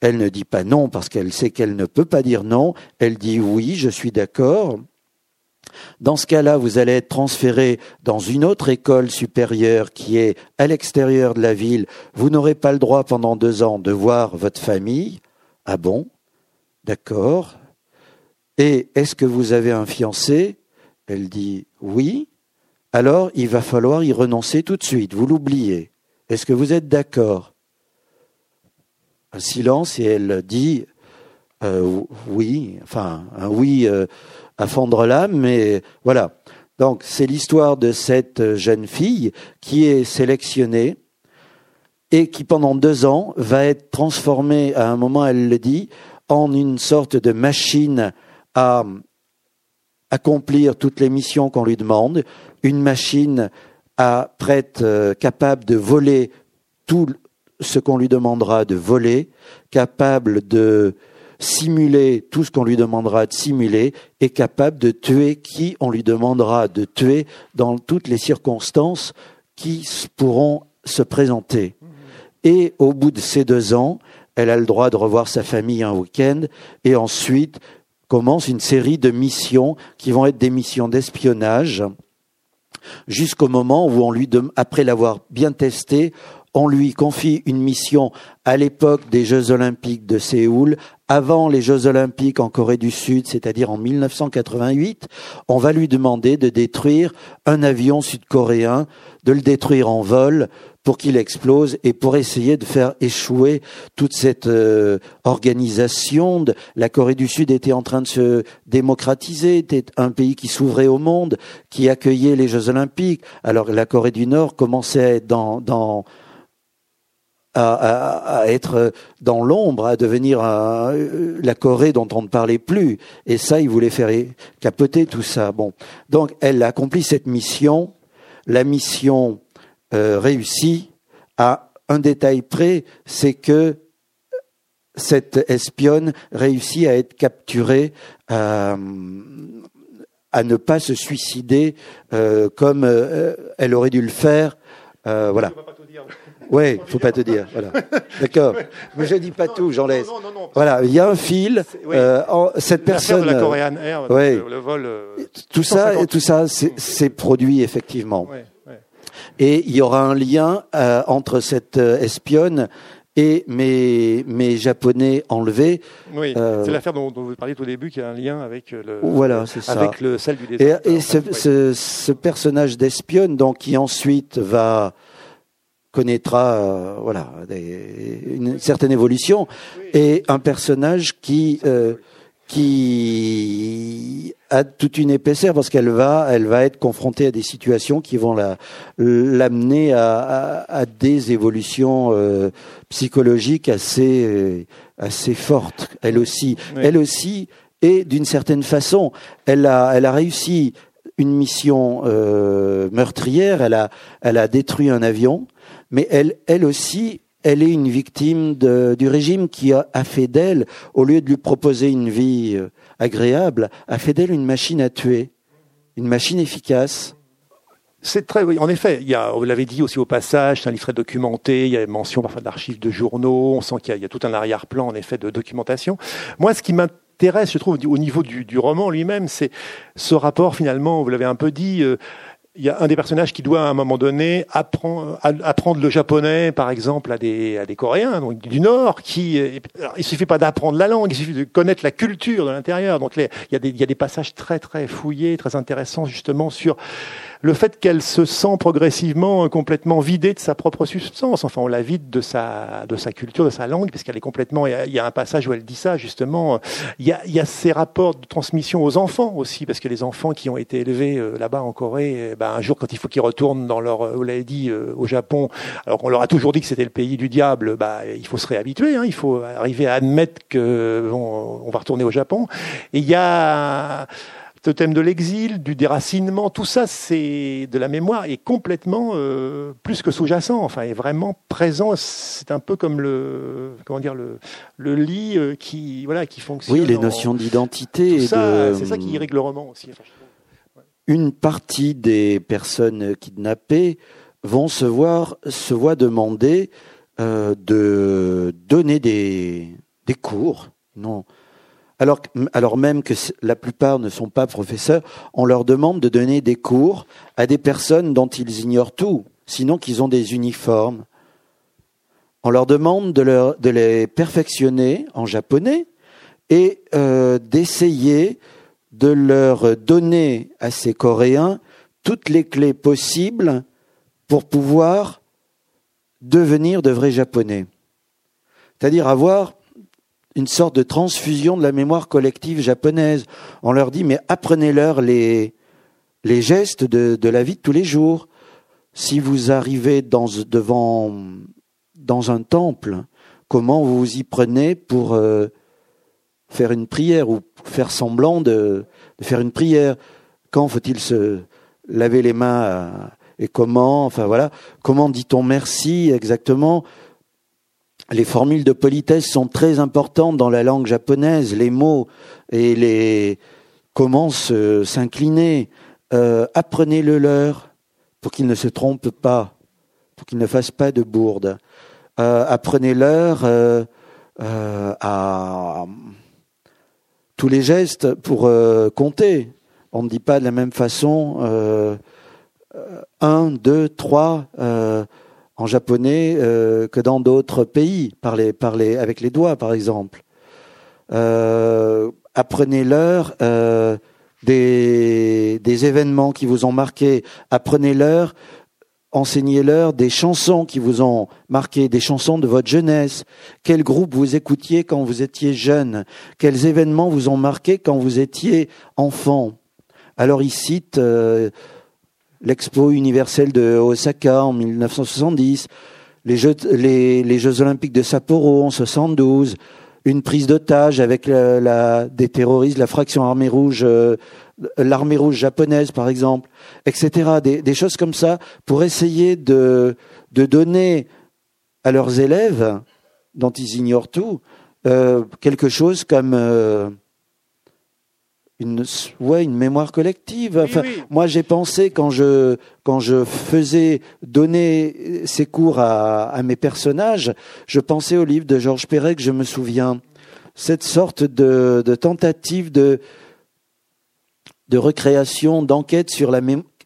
elle ne dit pas non parce qu'elle sait qu'elle ne peut pas dire non, elle dit oui, je suis d'accord, dans ce cas-là, vous allez être transféré dans une autre école supérieure qui est à l'extérieur de la ville. Vous n'aurez pas le droit pendant deux ans de voir votre famille. Ah bon? D'accord. Et est-ce que vous avez un fiancé? Elle dit oui. Alors, il va falloir y renoncer tout de suite. Vous l'oubliez. Est-ce que vous êtes d'accord? Un silence et elle dit euh, oui, enfin un oui euh, à fondre l'âme, mais voilà. Donc c'est l'histoire de cette jeune fille qui est sélectionnée et qui pendant deux ans va être transformée, à un moment elle le dit, en une sorte de machine à accomplir toutes les missions qu'on lui demande, une machine à prête euh, capable de voler tout ce qu'on lui demandera de voler, capable de simuler tout ce qu'on lui demandera de simuler, est capable de tuer qui on lui demandera de tuer dans toutes les circonstances qui pourront se présenter. Et au bout de ces deux ans, elle a le droit de revoir sa famille un week-end et ensuite commence une série de missions qui vont être des missions d'espionnage jusqu'au moment où on lui, après l'avoir bien testé, on lui confie une mission à l'époque des Jeux olympiques de Séoul, avant les Jeux olympiques en Corée du Sud, c'est-à-dire en 1988, on va lui demander de détruire un avion sud-coréen, de le détruire en vol pour qu'il explose et pour essayer de faire échouer toute cette euh, organisation. De, la Corée du Sud était en train de se démocratiser, était un pays qui s'ouvrait au monde, qui accueillait les Jeux olympiques. Alors la Corée du Nord commençait dans à, être dans l'ombre, à devenir la Corée dont on ne parlait plus. Et ça, il voulait faire capoter tout ça. Bon, donc elle accomplit cette mission. La mission euh, réussit à un détail près, c'est que cette espionne réussit à être capturée, à, à ne pas se suicider euh, comme euh, elle aurait dû le faire. voilà. Oui, faut pas te dire. Voilà. D'accord. Mais je dis pas tout, j'en laisse. Voilà, il y a un fil. Euh, cette personne. De la Korean Air, oui. le, vol. Euh, tout ça, tout ça, c'est produit effectivement. Et il y aura un lien euh, entre cette espionne et mes, mes japonais enlevés. Oui, c'est l'affaire dont, vous parliez au début, qui a un lien avec le, voilà, ça. avec le celle du. Et, et ce, ce, ce, personnage d'espionne, donc, qui ensuite va connaîtra euh, voilà des, une certaine évolution et un personnage qui euh, qui a toute une épaisseur parce qu'elle va elle va être confrontée à des situations qui vont la l'amener à, à, des évolutions euh, psychologiques assez assez fortes elle aussi. Elle aussi et d'une certaine façon elle a elle a réussi une mission meurtrière elle a elle a détruit un avion mais elle, elle aussi, elle est une victime de, du régime qui a, fait d'elle, au lieu de lui proposer une vie euh, agréable, a fait d'elle une machine à tuer, une machine efficace. C'est très, oui, en effet, il y a, vous l'avez dit aussi au passage, c'est un livre très documenté, il y a mention parfois d'archives de journaux, on sent qu'il y, a tout un arrière-plan, en effet, de documentation. Moi, ce qui m'intéresse, je trouve, au niveau du, du roman lui-même, c'est ce rapport, finalement, vous l'avez un peu dit, euh, il y a un des personnages qui doit à un moment donné apprendre, apprendre le japonais, par exemple, à des, à des Coréens donc du Nord, qui alors, il suffit pas d'apprendre la langue, il suffit de connaître la culture de l'intérieur. Donc il y a des il y a des passages très très fouillés, très intéressants justement sur le fait qu'elle se sent progressivement complètement vidée de sa propre substance. Enfin, on la vide de sa, de sa culture, de sa langue, parce qu'elle est complètement. Il y, a, un passage où elle dit ça justement. Il y, a, y a ces rapports de transmission aux enfants aussi, parce que les enfants qui ont été élevés euh, là-bas en Corée, eh ben, un jour quand il faut qu'ils retournent dans leur, dit, euh, au Japon, alors qu'on leur a toujours dit que c'était le pays du diable, bah, il faut se réhabituer. Hein, il faut arriver à admettre que on va retourner au Japon. Et il y a thème de l'exil, du déracinement, tout ça, c'est de la mémoire est complètement euh, plus que sous-jacent. Enfin, est vraiment présent. C'est un peu comme le comment dire le, le lit euh, qui voilà qui fonctionne. Oui, les notions d'identité. C'est ça qui règle le roman aussi. Une partie des personnes kidnappées vont se voir se voient demander euh, de donner des des cours. Non, alors, alors même que la plupart ne sont pas professeurs, on leur demande de donner des cours à des personnes dont ils ignorent tout, sinon qu'ils ont des uniformes. On leur demande de, les perfectionner en japonais et euh, d'essayer de leur donner à ces Coréens toutes les clés possibles pour pouvoir devenir de vrais Japonais. C'est-à-dire avoir une sorte de transfusion de la mémoire collective japonaise. On leur dit, mais apprenez-leur les, gestes de, la vie de tous les jours. Si vous arrivez dans, devant, dans un temple, comment vous vous y prenez pour euh, faire une prière ou faire semblant de, faire une prière? Quand faut-il se laver les mains euh, et comment? Enfin voilà, comment dit-on merci exactement? Les formules de politesse sont très importantes dans la langue japonaise, les mots et les comment s'incliner. Euh, Apprenez-le leur pour qu'ils ne se trompent pas, pour qu'ils ne fassent pas de bourde. Euh, Apprenez-leur euh, à tous les gestes pour compter. On ne dit pas de la même façon un, deux, trois en japonais euh, que dans d'autres pays, parler, parler avec les doigts par exemple. Euh, Apprenez-leur euh, des, des événements qui vous ont marqué, apprenez-leur, enseignez-leur des chansons qui vous ont marqué, des chansons de votre jeunesse. Quel groupe vous écoutiez quand vous étiez jeune? Quels événements vous ont marqué quand vous étiez enfant? Alors il cite l'expo universelle de Osaka en 1970, les Jeux, les, les Jeux olympiques de Sapporo en 72, une prise d'otage avec la, des terroristes, la fraction armée rouge, euh, l'armée rouge japonaise par exemple, etc. Des, des, choses comme ça pour essayer de, de donner à leurs élèves, dont ils ignorent tout, euh, quelque chose comme euh, une ouais une mémoire collective. Enfin moi j'ai pensé quand je quand je faisais donner ces cours à, à mes personnages je pensais au livre de Georges Perec je me souviens. Cette sorte de, de tentative de de recréation d'enquête sur la,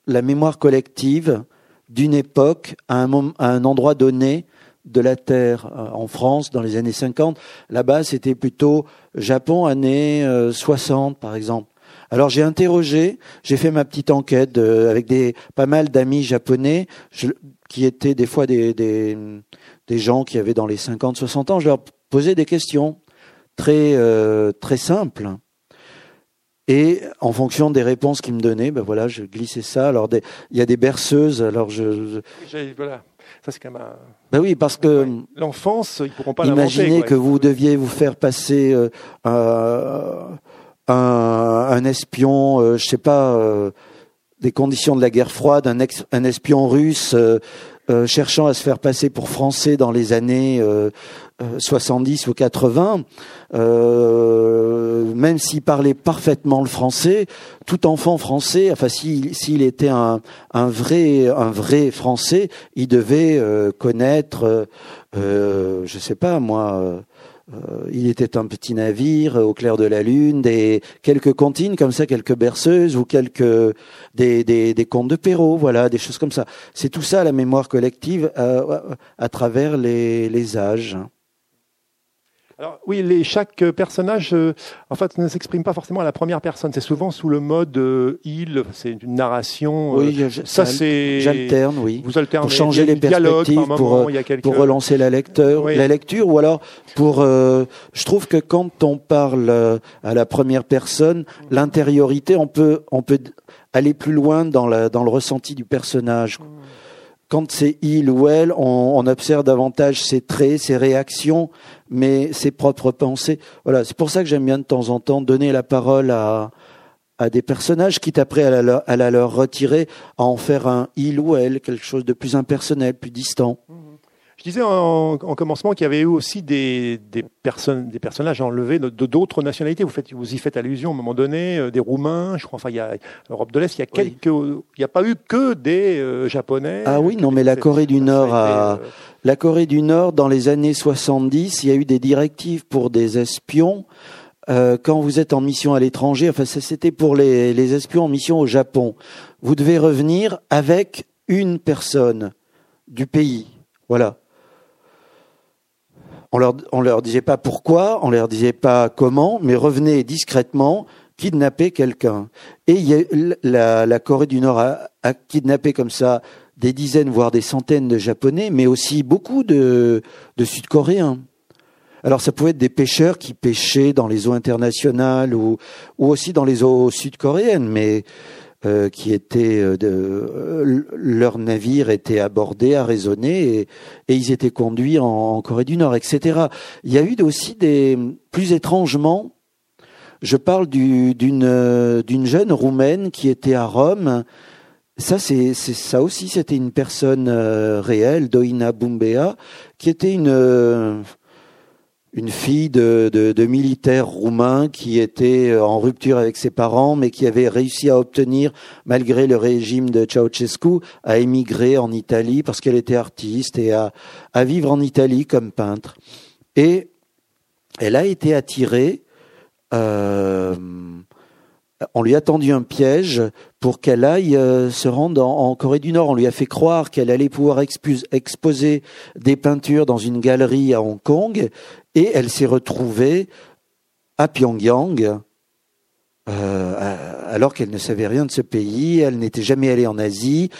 la mémoire collective d'une époque à un, à un endroit donné de la Terre euh, en France dans les années 50. Là-bas, c'était plutôt Japon, années 60, par exemple. Alors j'ai interrogé, j'ai fait ma petite enquête avec des pas mal d'amis japonais qui étaient des fois des, des, des, gens qui avaient dans les 50, 60 ans. Je leur posais des questions très très simples. Et en fonction des réponses qu'ils me donnaient, ben voilà, je glissais ça. Alors, il y a des berceuses. Alors, je. Voilà. Ça, c'est quand même. Ben oui, parce que. L'enfance, ils pourront pas Imaginez que vous deviez vous faire passer euh, un, un, espion, euh, je sais pas, euh, des conditions de la guerre froide, un, un espion russe euh, cherchant à se faire passer pour français dans les années 70 euh, euh, ou 80, même s'il parlait parfaitement le français, tout enfant français, enfin s'il était un, vrai français, il devait connaître, je sais pas moi euh, il était un petit navire au clair de la lune, des quelques comptines comme ça, quelques berceuses ou quelques des, contes de Perrault, voilà, des choses comme ça. C'est tout ça la mémoire collective euh, à travers les, les âges. Alors, oui, les, chaque personnage, euh, en fait, ne s'exprime pas forcément à la première personne. C'est souvent sous le mode euh, il. C'est une narration. Euh, oui, ça c'est. J'alterne, oui. Vous alternez. Pour changer les perspectives, pour, pour relancer la lecteur, la lecture, ou alors pour. je trouve que quand on parle à la première personne, l'intériorité, on peut, on peut aller plus loin dans la, dans le ressenti du personnage. Mm. Quand c'est il ou elle, on, observe davantage ses traits, ses réactions, mais ses propres pensées. Voilà, c'est pour ça que j'aime bien de temps en temps donner la parole à, à des personnages, quitte après à la leur retirer, à en faire un il ou elle, quelque chose de plus impersonnel, plus distant. Je disais en, commencement qu'il y avait eu aussi des, des, personnes, des personnages enlevés de d'autres nationalités. Vous, faites, vous y faites allusion à un moment donné, euh, des Roumains, je crois. Enfin, il y a l'Europe de l'Est, il y a quelques, il n'y a pas eu que des euh, Japonais. Ah oui, non, mais la Corée du Nord a, euh, la Corée du Nord, dans les années 70, il y a eu des directives pour des espions. quand vous êtes en mission à l'étranger, enfin c'était pour les, les espions en mission au Japon. Vous devez revenir avec une personne du pays. Voilà. On leur, on leur disait pas pourquoi, on leur disait pas comment, mais revenez discrètement kidnapper quelqu'un. Et la, Corée du Nord a, a, kidnappé comme ça des dizaines, voire des centaines de Japonais, mais aussi beaucoup de, de Sud-Coréens. Alors ça pouvait être des pêcheurs qui pêchaient dans les eaux internationales ou, ou aussi dans les eaux sud-coréennes, mais euh, qui étaient euh, euh, leur navire était abordé, arraisonné et, et ils étaient conduits en, en, Corée du Nord, etc. Il y a eu aussi des plus étrangement, je parle d'une d'une jeune roumaine qui était à Rome. Ça, c'est ça aussi, c'était une personne réelle, Doina Bumbea, qui était une une fille de, militaire roumain qui était euh, en rupture avec ses parents, mais qui avait réussi à obtenir, malgré le régime de Ceausescu, à émigrer en Italie parce qu'elle était artiste et à, à vivre en Italie comme peintre. Et elle a été attirée. Euh, on lui a tendu un piège pour qu'elle aille euh, se rendre en, Corée du Nord. On lui a fait croire qu'elle allait pouvoir exposer des peintures dans une galerie à Hong Kong et elle s'est retrouvée à Pyongyang euh, alors qu'elle ne savait rien de ce pays, elle n'était jamais allée en Asie,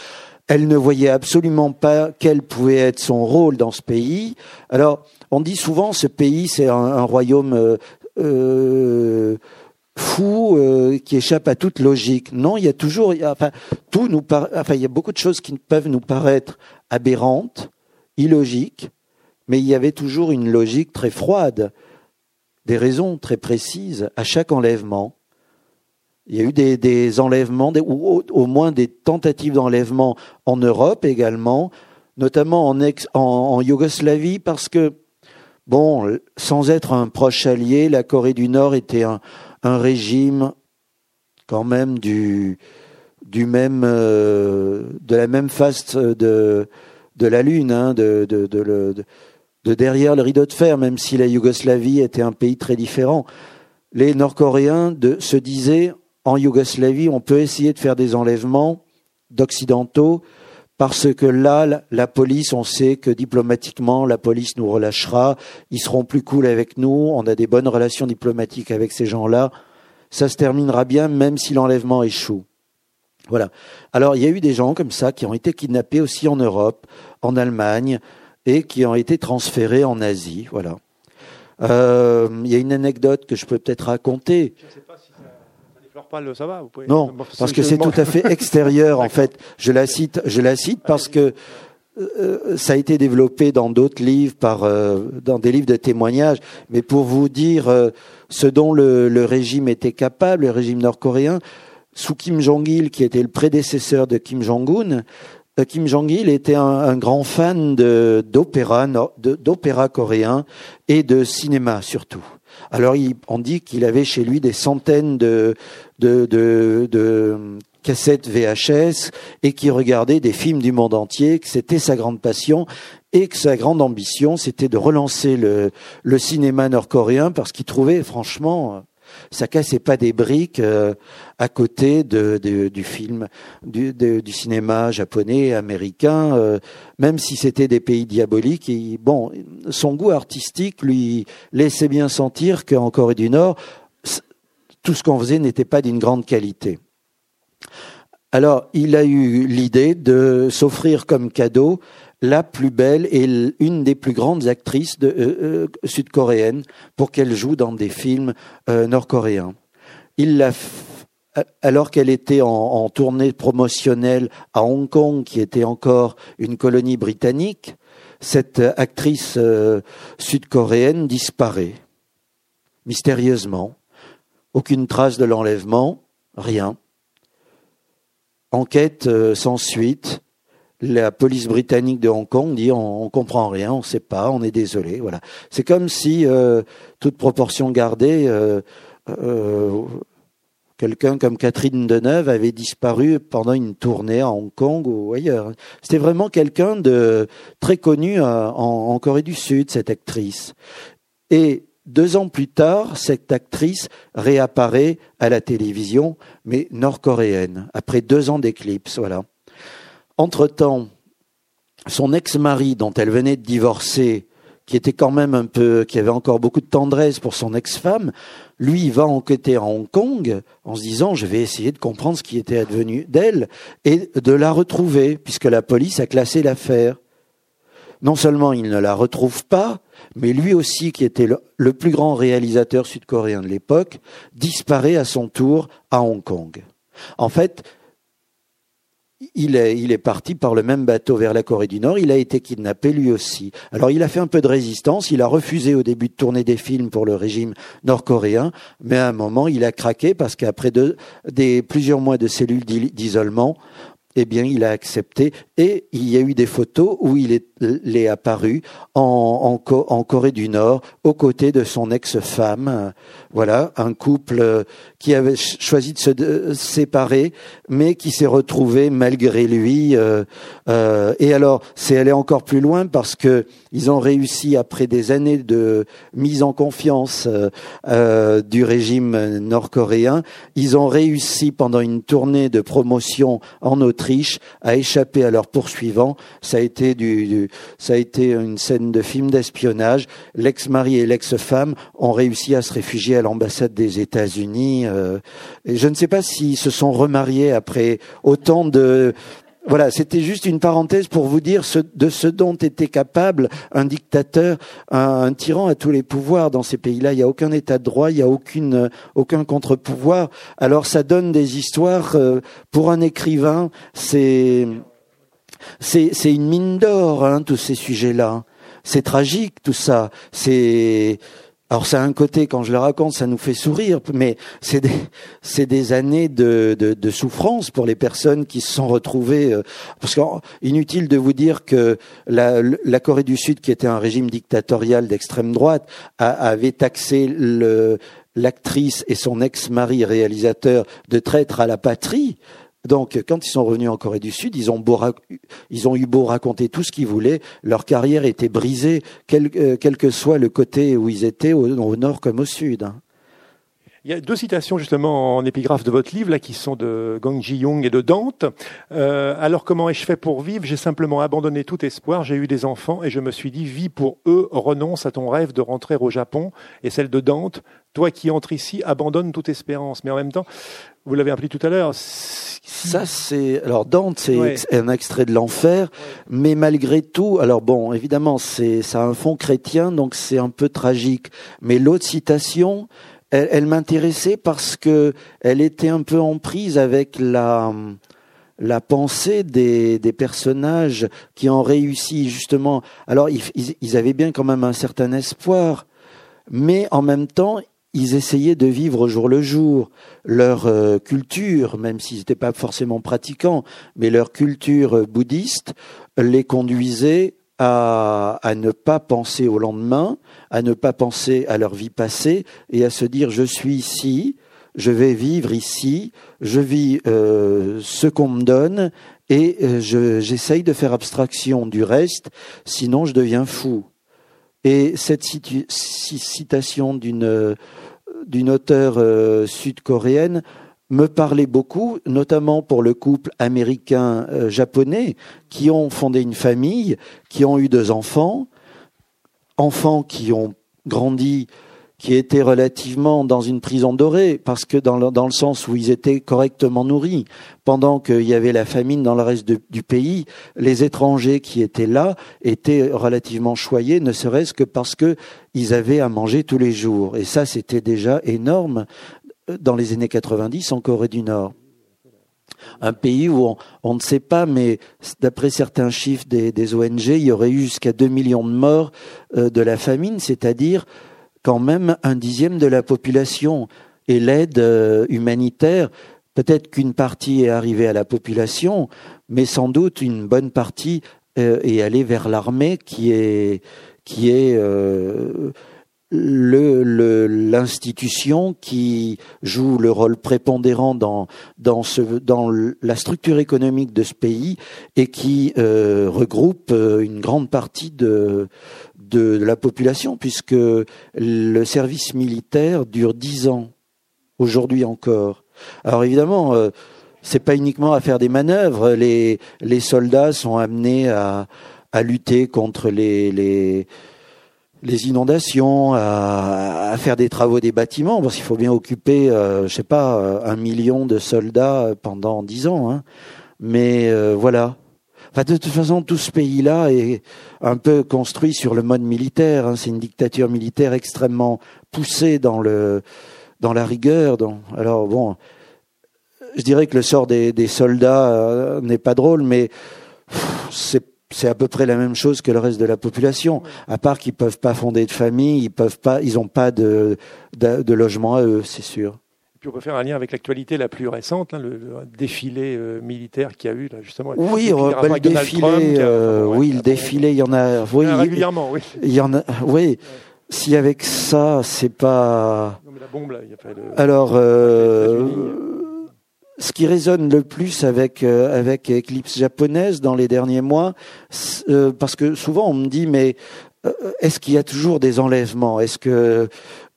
elle ne voyait absolument pas quel pouvait être son rôle dans ce pays. Alors, on dit souvent ce pays, c'est un, royaume euh, euh, fou qui échappe à toute logique. Non, il y a toujours, enfin, tout nous, enfin, il y a beaucoup de choses qui peuvent nous paraître aberrantes, illogiques, mais il y avait toujours une logique très froide, des raisons très précises à chaque enlèvement. Il y a eu des, enlèvements, ou au, moins des tentatives d'enlèvement en Europe également, notamment en, Yougoslavie, parce que, bon, sans être un proche allié, la Corée du Nord était un, régime quand même du, même, euh, de la même face de, de la Lune, hein, de derrière le rideau de fer, même si la Yougoslavie était un pays très différent. Les Nord-Coréens se disaient en Yougoslavie, on peut essayer de faire des enlèvements d'occidentaux parce que là, la police, on sait que diplomatiquement, la police nous relâchera, ils seront plus cool avec nous, on a des bonnes relations diplomatiques avec ces gens-là, ça se terminera bien même si l'enlèvement échoue. Voilà. Alors, il y a eu des gens comme ça qui ont été kidnappés aussi en Europe, en Allemagne, et qui ont été transférés en Asie. Voilà. Euh, il y a une anecdote que je peux peut-être raconter. Je sais pas si ça, pas le, ça va. Vous pouvez... Non, parce que c'est tout à fait extérieur en fait. Je la cite, je la cite parce que euh, ça a été développé dans d'autres livres, par, euh, dans des livres de témoignages. Mais pour vous dire euh, ce dont le, le, régime était capable, le régime nord-coréen, sous Kim Jong-il, qui était le prédécesseur de Kim Jong-un, Kim Jong-il était un, grand fan d'opéra, d'opéra coréen et de cinéma surtout. Alors on dit qu'il avait chez lui des centaines de, de, de, cassettes VHS et qu'il regardait des films du monde entier, que c'était sa grande passion et que sa grande ambition c'était de relancer le cinéma nord-coréen parce qu'il trouvait franchement ça cassait pas des briques euh, à côté du film, du, cinéma japonais, américain, euh, même si c'était des pays diaboliques. Bon, son goût artistique lui laissait bien sentir qu'en Corée du Nord, tout ce qu'on faisait n'était pas d'une grande qualité. Alors, il a eu l'idée de s'offrir comme cadeau la plus belle et une des plus grandes actrices euh, euh, sud-coréennes pour qu'elle joue dans des films euh, nord-coréens. Alors qu'elle était en, tournée promotionnelle à Hong Kong, qui était encore une colonie britannique, cette actrice sud-coréenne disparaît mystérieusement. Aucune trace de l'enlèvement, rien. Enquête sans suite la police britannique de Hong Kong dit on, comprend rien, on sait pas, on est désolé. Voilà. C'est comme si euh, toute proportion gardée, euh, euh, quelqu'un comme Catherine Deneuve avait disparu pendant une tournée à Hong Kong ou ailleurs. C'était vraiment quelqu'un de très connu en, Corée du Sud, cette actrice. Et deux ans plus tard, cette actrice réapparaît à la télévision, mais nord-coréenne, après deux ans d'éclipse. Voilà. Entre-temps, son ex-mari, dont elle venait de divorcer, qui était quand même un peu, qui avait encore beaucoup de tendresse pour son ex-femme, lui va enquêter à Hong Kong en se disant je vais essayer de comprendre ce qui était advenu d'elle et de la retrouver puisque la police a classé l'affaire. Non seulement il ne la retrouve pas, mais lui aussi, qui était le plus grand réalisateur sud-coréen de l'époque, disparaît à son tour à Hong Kong. En fait, il est, parti par le même bateau vers la Corée du Nord. Il a été kidnappé lui aussi. Alors il a fait un peu de résistance. Il a refusé au début de tourner des films pour le régime nord-coréen, mais à un moment il a craqué parce qu'après plusieurs mois de cellules d'isolement, eh bien, il a accepté. Et il y a eu des photos où il est, apparu en, Corée du Nord, aux côtés de son ex-femme. Voilà, un couple qui avait choisi de se séparer, mais qui s'est retrouvé malgré lui. Euh, euh, et alors, c'est aller encore plus loin parce que ils ont réussi après des années de mise en confiance euh, du régime nord-coréen, ils ont réussi pendant une tournée de promotion en Autriche à échapper à leurs poursuivants. Ça a été du, ça a été une scène de film d'espionnage. L'ex-mari et l'ex-femme ont réussi à se réfugier l'ambassade des États-Unis. et je ne sais pas s'ils se sont remariés après autant de voilà, c'était juste une parenthèse pour vous dire de ce dont était capable un dictateur, un, tyran à tous les pouvoirs dans ces pays-là. Il n'y a aucun état de droit, il n'y a aucune, aucun contre-pouvoir. Alors ça donne des histoires, euh, pour un écrivain, c'est, c'est, une mine d'or, hein, tous ces sujets-là. C'est tragique tout ça. C'est alors c'est un côté, quand je le raconte, ça nous fait sourire, mais c'est des, des années de, de, souffrance pour les personnes qui se sont retrouvées. Euh, parce qu'inutile de vous dire que la, Corée du Sud, qui était un régime dictatorial d'extrême droite, avait taxé l'actrice et son ex-mari réalisateur de traître à la patrie. Donc, quand ils sont revenus en Corée du Sud, ils ont, beau ils eu beau raconter tout ce qu'ils voulaient, leur carrière était brisée, quel, euh, que soit le côté où ils étaient, au, nord comme au sud. Hein. Il y a deux citations justement en épigraphe de votre livre là qui sont de Gong Ji-young et de Dante. Euh, alors comment ai-je fait pour vivre? J'ai simplement abandonné tout espoir. J'ai eu des enfants et je me suis dit vis pour eux, renonce à ton rêve de rentrer au Japon. Et celle de Dante, toi qui entres ici, abandonne toute espérance. Mais en même temps, vous l'avez appelé tout à l'heure. Ça, c'est alors Dante, c'est un extrait de l'enfer, mais malgré tout, alors bon, évidemment, c'est ça a un fond chrétien, donc c'est un peu tragique. Mais l'autre citation, elle, m'intéressait parce que elle était un peu en prise avec la la pensée des, des personnages qui ont réussi justement. Alors ils, ils, avaient bien quand même un certain espoir, mais en même temps ils essayaient de vivre au jour le jour leur euh, culture, même s'ils n'étaient pas forcément pratiquants, mais leur culture bouddhiste les conduisait à, ne pas penser au lendemain, à ne pas penser à leur vie passée et à se dire je suis ici, je vais vivre ici, je vis euh, ce qu'on me donne et euh, j'essaye de faire abstraction du reste, sinon je deviens fou. Et cette citation d'une d'une auteure euh, sud-coréenne me parlait beaucoup, notamment pour le couple américain-japonais qui ont fondé une famille, qui ont eu deux enfants, enfants qui ont grandi qui étaient relativement dans une prison dorée, parce que dans le, dans le sens où ils étaient correctement nourris, pendant qu'il y avait la famine dans le reste du pays, les étrangers qui étaient là étaient relativement choyés, ne serait-ce que parce que ils avaient à manger tous les jours. Et ça, c'était déjà énorme dans les années 90 en Corée du Nord un pays où on, ne sait pas, mais d'après certains chiffres des, des, ONG, il y aurait eu jusqu'à 2 millions de morts euh, de la famine, c'est-à-dire quand même un dixième de la population. Et l'aide euh, humanitaire, peut-être qu'une partie est arrivée à la population, mais sans doute une bonne partie euh, est allée vers l'armée qui est qui est euh, le l'institution qui joue le rôle prépondérant dans dans ce dans la structure économique de ce pays et qui regroupe une grande partie de de, la population, puisque le service militaire dure dix ans, aujourd'hui encore. Alors évidemment, euh, c'est pas uniquement à faire des manœuvres. Les, les soldats sont amenés à, à lutter contre les, les, les inondations, à, faire des travaux des bâtiments, parce qu'il faut bien occuper, euh, je sais pas, un million de soldats pendant dix ans. Hein. Mais euh, voilà, Enfin, de toute façon, tout ce pays-là est un peu construit sur le mode militaire. Hein. C'est une dictature militaire extrêmement poussée dans le dans la rigueur. alors bon, je dirais que le sort des, des soldats euh, n'est pas drôle, mais c'est c'est à peu près la même chose que le reste de la population, à part qu'ils peuvent pas fonder de famille, ils peuvent pas, ils ont pas de, de, de logement à eux, c'est sûr. Puis on peut faire un lien avec l'actualité la plus récente, hein, le, défilé euh, militaire qui a eu là justement. Oui, euh, bah, le défilé, euh, oui, le défilé, il y en a, oui, régulièrement, oui. Il y en a, oui. Si avec ça, c'est pas. Non, mais la bombe là, il y a pas de. Alors, ce qui résonne le plus avec avec Eclipse japonaise dans les derniers mois, parce que souvent on me dit mais est-ce qu'il y a toujours des enlèvements? Est-ce que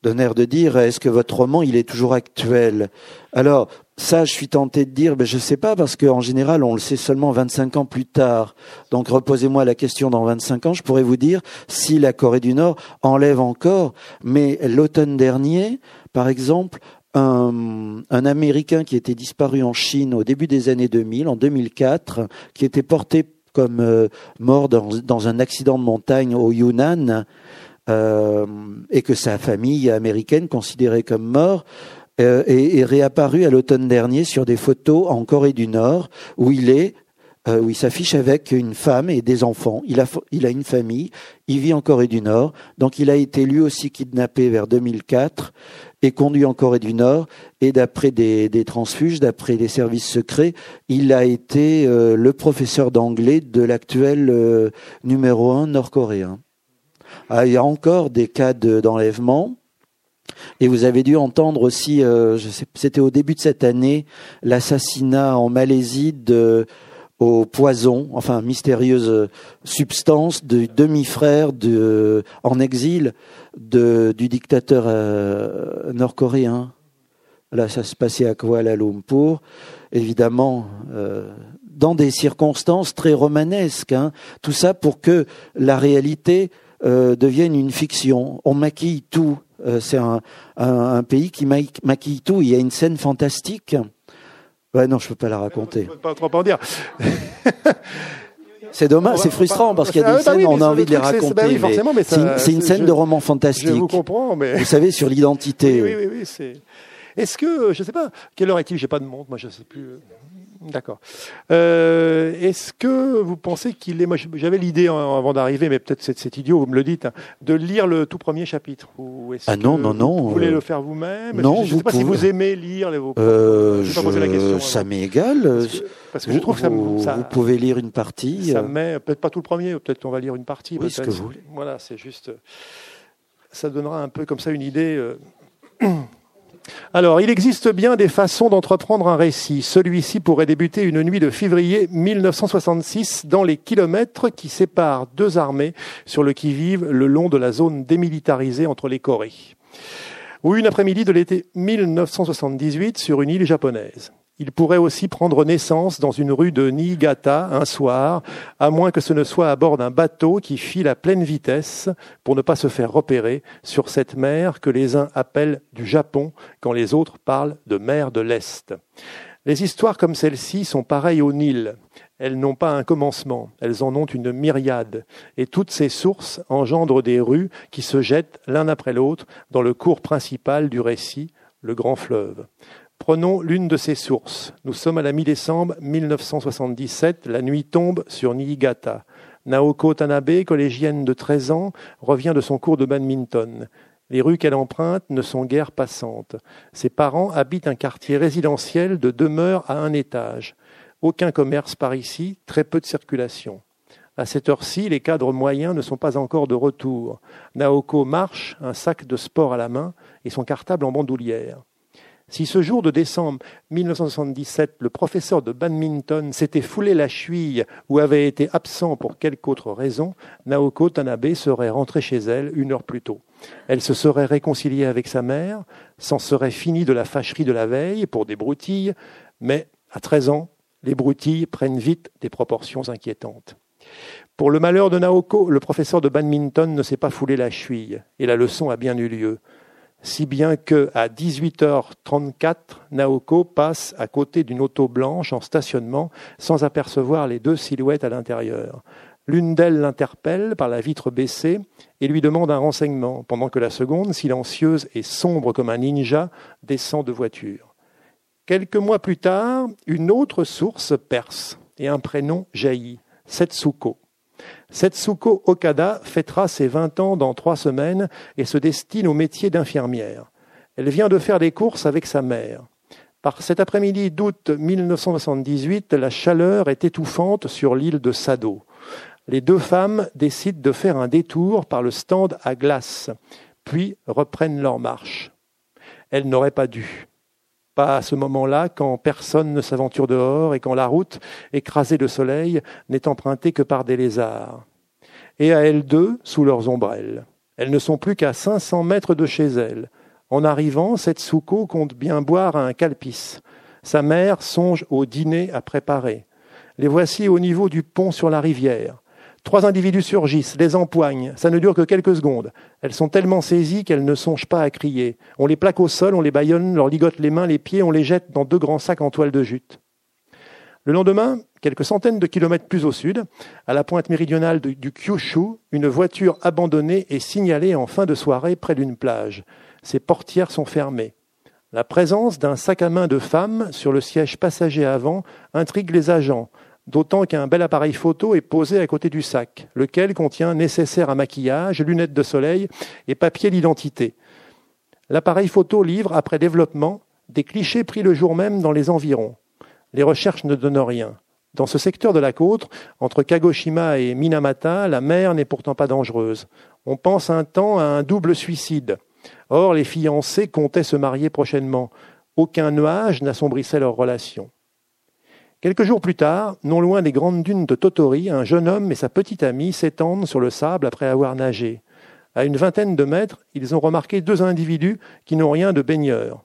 d'un de dire est-ce que votre roman il est toujours actuel? Alors ça, je suis tenté de dire, ben je sais pas parce qu'en général on le sait seulement 25 ans plus tard. Donc reposez-moi la question dans 25 ans, je pourrais vous dire si la Corée du Nord enlève encore. Mais l'automne dernier, par exemple, un, un, Américain qui était disparu en Chine au début des années 2000, en 2004, qui était porté comme euh, mort dans, un accident de montagne au Yunnan, euh, et que sa famille américaine, considérée comme mort, euh, est, est, réapparu à l'automne dernier sur des photos en Corée du Nord, où il est euh, où il s'affiche avec une femme et des enfants. Il a, il a une famille, il vit en Corée du Nord, donc il a été lui aussi kidnappé vers 2004 et conduit en Corée du Nord. Et d'après des, des, transfuges, d'après des services secrets, il a été le professeur d'anglais de l'actuel numéro un nord-coréen. Ah, il y a encore des cas d'enlèvement. et vous avez dû entendre aussi, euh, c'était au début de cette année, l'assassinat en Malaisie de au poison, enfin mystérieuse substance de demi-frère de en exil du dictateur euh, nord-coréen. Là, ça se passait à Kuala Lumpur, évidemment, euh, dans des circonstances très romanesques. Hein. Tout ça pour que la réalité euh, devienne une fiction. On maquille tout. Euh, c'est un, un, pays qui maquille tout. Il y a une scène fantastique. Ouais, non, je peux pas la raconter. Je peux pas trop en dire. C'est dommage, c'est frustrant parce qu'il y a des ah, bah scènes, on a envie de les raconter. c'est une, scène de roman fantastique. Je vous comprends, mais. Vous savez, sur l'identité. Oui, oui, oui, c'est. Est-ce que, je ne sais pas, quelle heure est-il J'ai pas de montre, moi je ne sais plus. D'accord. Euh, est-ce que vous pensez qu'il est. Moi, j'avais l'idée avant d'arriver, mais peut-être c'est, idiot, vous me le dites, hein, de lire le tout premier chapitre. Ou ah non, non, non. Vous voulez le faire vous-même? Non, Je ne sais pas si vous aimez lire les. Vos... Euh, je, pas la question, ça m'est égal. Parce que, je trouve que ça, vous, ça, vous pouvez lire une partie. Ça met peut-être pas tout le premier, peut-être qu'on va lire une partie. Oui, ce que vous voulez. Voilà, c'est juste. Ça donnera un peu comme ça une idée. Alors, il existe bien des façons d'entreprendre un récit. Celui-ci pourrait débuter une nuit de février 1966 dans les kilomètres qui séparent deux armées sur le qui-vive le long de la zone démilitarisée entre les Corées. Ou une après-midi de l'été 1978 sur une île japonaise. Il pourrait aussi prendre naissance dans une rue de Niigata un soir, à moins que ce ne soit à bord d'un bateau qui file à pleine vitesse pour ne pas se faire repérer sur cette mer que les uns appellent du Japon quand les autres parlent de mer de l'Est. Les histoires comme celle-ci sont pareilles au Nil. Elles n'ont pas un commencement, elles en ont une myriade, et toutes ces sources engendrent des rues qui se jettent l'un après l'autre dans le cours principal du récit, le grand fleuve. Prenons l'une de ces sources. Nous sommes à la mi-décembre 1977. La nuit tombe sur Niigata. Naoko Tanabe, collégienne de 13 ans, revient de son cours de badminton. Les rues qu'elle emprunte ne sont guère passantes. Ses parents habitent un quartier résidentiel de demeures à un étage. Aucun commerce par ici, très peu de circulation. À cette heure-ci, les cadres moyens ne sont pas encore de retour. Naoko marche, un sac de sport à la main et son cartable en bandoulière. Si ce jour de décembre 1977, le professeur de badminton s'était foulé la cheville ou avait été absent pour quelque autre raison, Naoko Tanabe serait rentrée chez elle une heure plus tôt. Elle se serait réconciliée avec sa mère, s'en serait finie de la fâcherie de la veille pour des broutilles, mais à 13 ans, les broutilles prennent vite des proportions inquiétantes. Pour le malheur de Naoko, le professeur de badminton ne s'est pas foulé la cheville, et la leçon a bien eu lieu si bien que à 18h34, Naoko passe à côté d'une auto blanche en stationnement sans apercevoir les deux silhouettes à l'intérieur. L'une d'elles l'interpelle par la vitre baissée et lui demande un renseignement, pendant que la seconde, silencieuse et sombre comme un ninja, descend de voiture. Quelques mois plus tard, une autre source perce et un prénom jaillit, Setsuko. Setsuko Okada fêtera ses 20 ans dans trois semaines et se destine au métier d'infirmière. Elle vient de faire des courses avec sa mère. Par cet après-midi d'août 1978, la chaleur est étouffante sur l'île de Sado. Les deux femmes décident de faire un détour par le stand à glace, puis reprennent leur marche. Elles n'auraient pas dû pas à ce moment-là, quand personne ne s'aventure dehors et quand la route, écrasée de soleil, n'est empruntée que par des lézards. Et à elles deux, sous leurs ombrelles. Elles ne sont plus qu'à cinq cents mètres de chez elles. En arrivant, cette Setsuko compte bien boire un calpis. Sa mère songe au dîner à préparer. Les voici au niveau du pont sur la rivière. Trois individus surgissent, les empoignent. Ça ne dure que quelques secondes. Elles sont tellement saisies qu'elles ne songent pas à crier. On les plaque au sol, on les bâillonne, leur ligote les mains, les pieds, on les jette dans deux grands sacs en toile de jute. Le lendemain, quelques centaines de kilomètres plus au sud, à la pointe méridionale du Kyushu, une voiture abandonnée est signalée en fin de soirée près d'une plage. Ses portières sont fermées. La présence d'un sac à main de femme sur le siège passager avant intrigue les agents d'autant qu'un bel appareil photo est posé à côté du sac, lequel contient nécessaire à maquillage, lunettes de soleil et papier d'identité. L'appareil photo livre, après développement, des clichés pris le jour même dans les environs. Les recherches ne donnent rien. Dans ce secteur de la côte, entre Kagoshima et Minamata, la mer n'est pourtant pas dangereuse. On pense un temps à un double suicide. Or, les fiancés comptaient se marier prochainement. Aucun nuage n'assombrissait leur relation. Quelques jours plus tard, non loin des grandes dunes de Totori, un jeune homme et sa petite amie s'étendent sur le sable après avoir nagé. À une vingtaine de mètres, ils ont remarqué deux individus qui n'ont rien de baigneurs.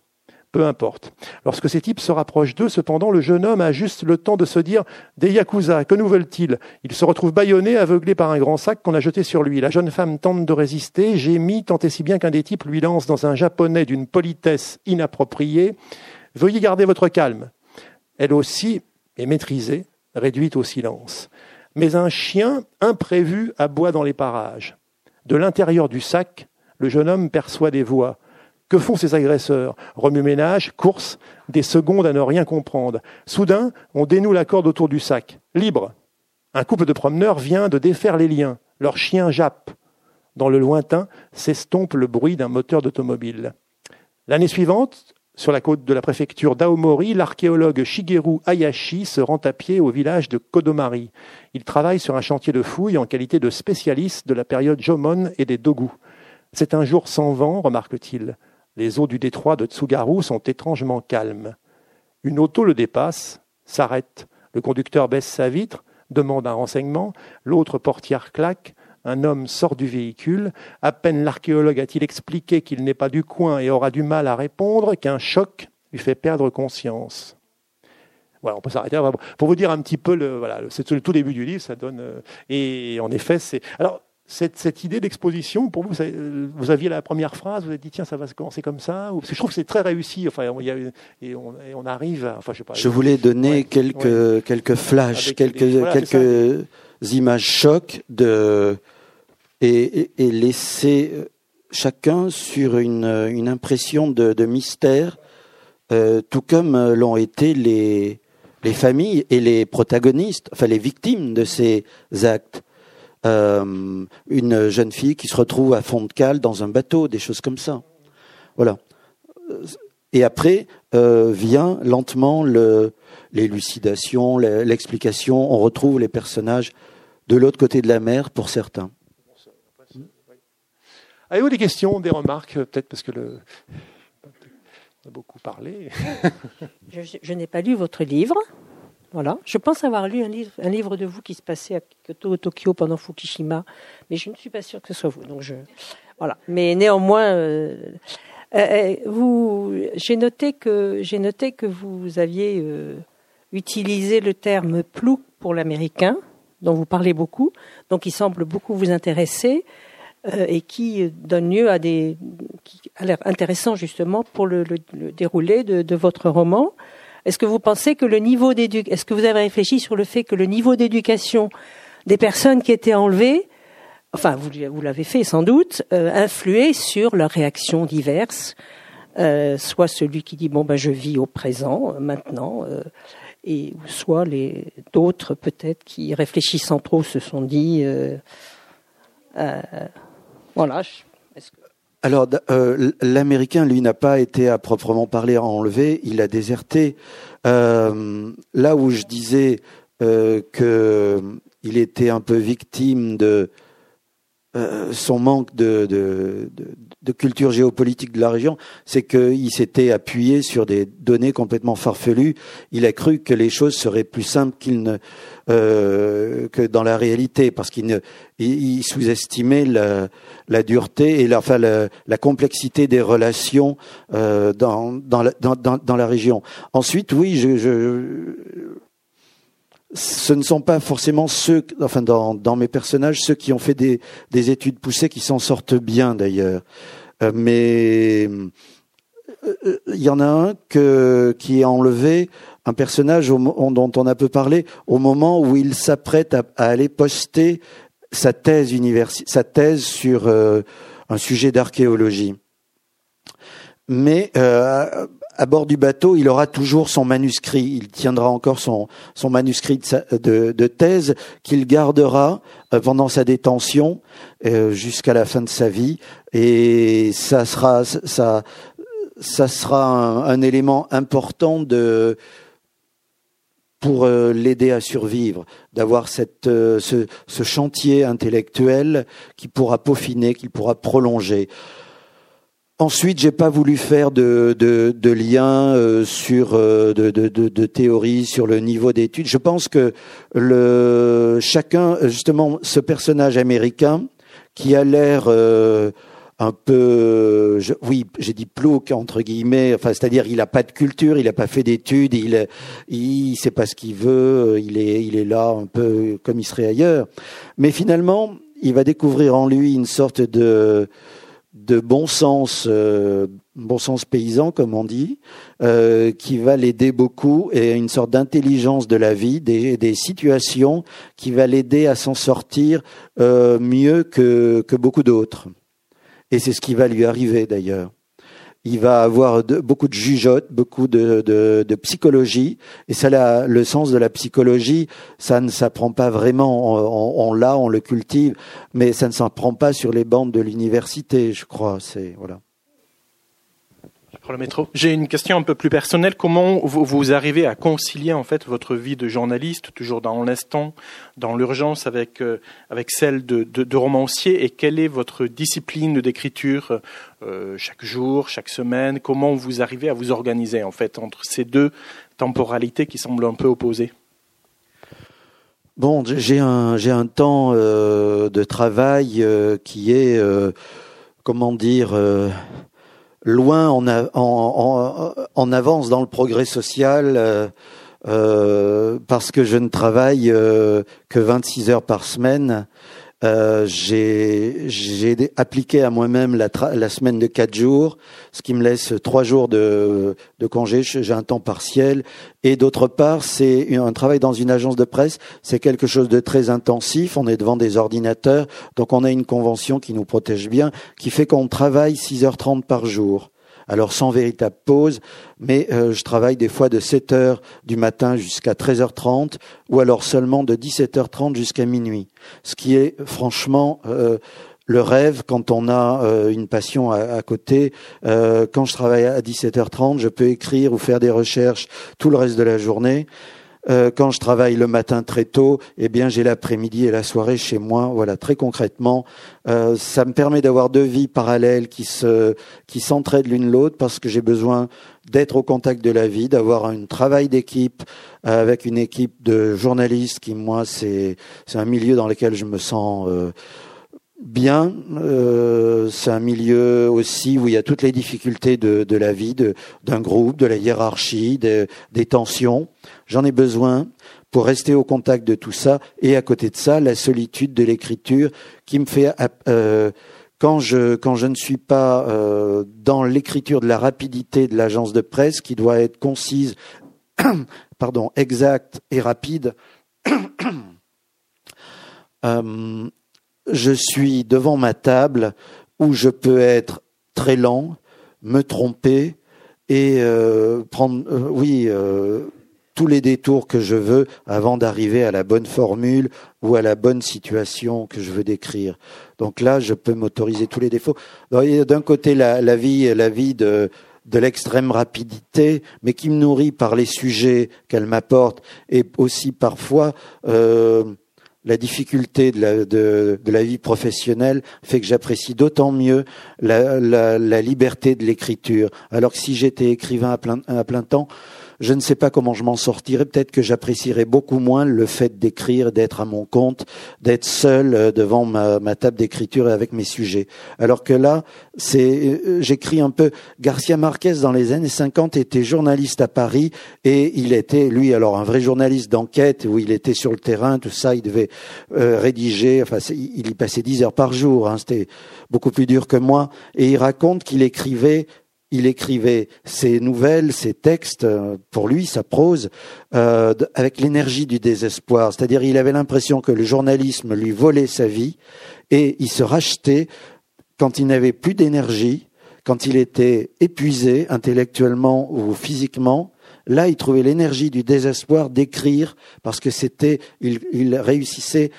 Peu importe. Lorsque ces types se rapprochent d'eux, cependant, le jeune homme a juste le temps de se dire Des Yakuza, que nous veulent-ils Il se retrouve bâillonné, aveuglé par un grand sac qu'on a jeté sur lui. La jeune femme tente de résister, gémit, tant et si bien qu'un des types lui lance dans un japonais d'une politesse inappropriée Veuillez garder votre calme. Elle aussi maîtrisée, réduite au silence. Mais un chien imprévu aboie dans les parages. De l'intérieur du sac, le jeune homme perçoit des voix. Que font ces agresseurs? Remue-ménage, course, des secondes à ne rien comprendre. Soudain, on dénoue la corde autour du sac. Libre. Un couple de promeneurs vient de défaire les liens. Leur chien jappe. Dans le lointain s'estompe le bruit d'un moteur d'automobile. L'année suivante, sur la côte de la préfecture d'Aomori, l'archéologue Shigeru Hayashi se rend à pied au village de Kodomari. Il travaille sur un chantier de fouilles en qualité de spécialiste de la période Jomon et des Dogu. C'est un jour sans vent, remarque-t-il. Les eaux du détroit de Tsugaru sont étrangement calmes. Une auto le dépasse, s'arrête. Le conducteur baisse sa vitre, demande un renseignement, l'autre portière claque, un homme sort du véhicule, à peine l'archéologue a-t-il expliqué qu'il n'est pas du coin et aura du mal à répondre qu'un choc lui fait perdre conscience. Voilà, on peut s'arrêter pour vous dire un petit peu le voilà, c'est le tout début du livre, ça donne euh, et en effet c'est alors cette, idée d'exposition, pour vous, vous aviez la première phrase, vous avez dit tiens, ça va se commencer comme ça. Ou, je trouve que c'est très réussi. Enfin, il y a, et, on, arrive. enfin, je, sais pas, je voulais donner quelques quelques flashs, quelques quelques images chocs et, laisser chacun sur une, une impression de, mystère, euh, tout comme l'ont été les les familles et les protagonistes, enfin les victimes de ces actes. Euh, une jeune fille qui se retrouve à fond de cale dans un bateau, des choses comme ça. Voilà. Et après euh, vient lentement l'élucidation, l'explication. On retrouve les personnages de l'autre côté de la mer pour certains. Avez-vous des questions, des remarques, peut-être parce que le... on a beaucoup parlé? je n'ai pas lu votre livre. Voilà. Je pense avoir lu un livre, un livre de vous qui se passait à Kyoto, au Tokyo pendant Fukushima, mais je ne suis pas sûre que ce soit vous. Donc je, voilà. Mais néanmoins, euh, euh, euh, vous, j'ai noté que j'ai noté que vous aviez utilisé le terme plou pour l'américain, dont vous parlez beaucoup, donc il semble beaucoup vous intéresser et qui donne lieu à des, qui a l'air intéressant justement pour le, le, déroulé de, de votre roman. Est-ce que vous pensez que le niveau d'éducation, est-ce que vous avez réfléchi sur le fait que le niveau d'éducation des personnes qui étaient enlevées, enfin vous, vous l'avez fait sans doute, euh, influait sur leurs réactions diverses, euh, soit celui qui dit bon ben je vis au présent, euh, maintenant, euh, et soit les d'autres peut-être qui réfléchissant trop se sont dit euh, voilà. Alors, euh, l'Américain, lui, n'a pas été à proprement parler enlevé, il a déserté. Euh, là où je disais euh, qu'il était un peu victime de euh, son manque de, culture géopolitique de la région, c'est qu'il s'était appuyé sur des données complètement farfelues. Il a cru que les choses seraient plus simples qu'il ne euh, que dans la réalité, parce qu'il ne il, sous-estimait la, dureté et la, enfin, la, complexité des relations euh, dans, dans, la, dans, dans, la région. Ensuite, oui, je ce ne sont pas forcément ceux, enfin dans, dans mes personnages, ceux qui ont fait des, des études poussées qui s'en sortent bien d'ailleurs. Euh, mais euh, il y en a un que, qui a enlevé un personnage dont on a peu parlé au moment où il s'apprête à, aller poster sa thèse sa thèse sur euh, un sujet d'archéologie. Mais à bord du bateau, il aura toujours son manuscrit. Il tiendra encore son, manuscrit de, thèse qu'il gardera euh, pendant sa détention euh, jusqu'à la fin de sa vie. Et ça sera, un, élément important pour euh, l'aider à survivre, d'avoir ce, ce chantier intellectuel qui pourra peaufiner, qu'il pourra prolonger. Ensuite, j'ai pas voulu faire de, de, de lien euh, sur euh, de, de, de, théorie sur le niveau d'études. Je pense que le chacun, justement, ce personnage américain qui a l'air euh, un peu, oui, j'ai dit plouc entre guillemets. Enfin, c'est-à-dire, il n'a pas de culture, il n'a pas fait d'études, il, il sait pas ce qu'il veut, il est, il est là un peu comme il serait ailleurs. Mais finalement, il va découvrir en lui une sorte de de bon sens, euh, bon sens paysan comme on dit, euh, qui va l'aider beaucoup et une sorte d'intelligence de la vie, des, des situations qui va l'aider à s'en sortir euh, mieux que, que beaucoup d'autres. Et c'est ce qui va lui arriver d'ailleurs il va avoir beaucoup de jugeote, beaucoup de, psychologie. Et ça, le sens de la psychologie, ça ne s'apprend pas vraiment. On, on l'a, on le cultive, mais ça ne s'apprend pas sur les bandes de l'université, je crois. C'est voilà J'ai une question un peu plus personnelle. Comment vous, vous, arrivez à concilier en fait votre vie de journaliste, toujours dans l'instant, dans l'urgence, avec euh, avec celle de, de, de, romancier, et quelle est votre discipline d'écriture euh, chaque jour, chaque semaine? Comment vous arrivez à vous organiser en fait entre ces deux temporalités qui semblent un peu opposées? Bon, j'ai un j'ai un temps euh, de travail euh, qui est euh, comment dire loin en, en, en, avance dans le progrès social euh, euh, parce que je ne travaille euh, que 26 heures par semaine. Euh, j'ai appliqué à moi-même la, la, semaine de quatre jours, ce qui me laisse trois jours de, de congé. J'ai un temps partiel. Et d'autre part, c'est un travail dans une agence de presse. C'est quelque chose de très intensif. On est devant des ordinateurs, donc on a une convention qui nous protège bien, qui fait qu'on travaille 6h30 par jour alors sans véritable pause, mais euh, je travaille des fois de 7 heures du matin jusqu'à 13h30 ou alors seulement de 17h30 jusqu'à minuit. Ce qui est franchement euh, le rêve quand on a euh, une passion à, côté. quand je travaille à 17h30, je peux écrire ou faire des recherches tout le reste de la journée. Euh, quand je travaille le matin très tôt, eh bien j'ai l'après-midi et la soirée chez moi. Voilà, très concrètement, euh, ça me permet d'avoir deux vies parallèles qui se qui s'entraident l'une l'autre parce que j'ai besoin d'être au contact de la vie, d'avoir un travail d'équipe euh, avec une équipe de journalistes qui moi c'est c'est un milieu dans lequel je me sens bien. Euh, c'est un milieu aussi où il y a toutes les difficultés de, de la vie, d'un groupe, de la hiérarchie, des tensions. J'en ai besoin pour rester au contact de tout ça. Et à côté de ça, la solitude de l'écriture qui me fait... Euh, quand je, quand je ne suis pas euh, dans l'écriture de la rapidité de l'agence de presse, qui doit être concise, pardon, exacte et rapide, euh, je suis devant ma table où je peux être très lent, me tromper et euh, prendre, euh, oui, euh, tous les détours que je veux avant d'arriver à la bonne formule ou à la bonne situation que je veux décrire. Donc là, je peux m'autoriser tous les défauts. D'un côté, la, vie, la vie de de l'extrême rapidité, mais qui me nourrit par les sujets qu'elle m'apporte, et aussi parfois la difficulté de la, vie professionnelle fait que j'apprécie d'autant mieux la, liberté de l'écriture. Alors que si j'étais écrivain à plein temps, je ne sais pas comment je m'en sortirais. Peut-être que j'apprécierais beaucoup moins le fait d'écrire, d'être à mon compte, d'être seul euh, devant ma, table d'écriture et avec mes sujets. Alors que là, c'est, euh, j'écris un peu. Garcia Marquez dans les années 50 était journaliste à Paris et il était, lui, alors un vrai journaliste d'enquête où il était sur le terrain, tout ça, il devait euh, rédiger. Enfin, il y passait dix heures par jour. Hein, C'était beaucoup plus dur que moi. Et il raconte qu'il écrivait il écrivait ses nouvelles, ses textes, euh, pour lui, sa prose, euh, avec l'énergie du désespoir. C'est-à-dire, il avait l'impression que le journalisme lui volait sa vie et il se rachetait quand il n'avait plus d'énergie, quand il était épuisé intellectuellement ou physiquement. Là, il trouvait l'énergie du désespoir d'écrire parce que c'était, il, il réussissait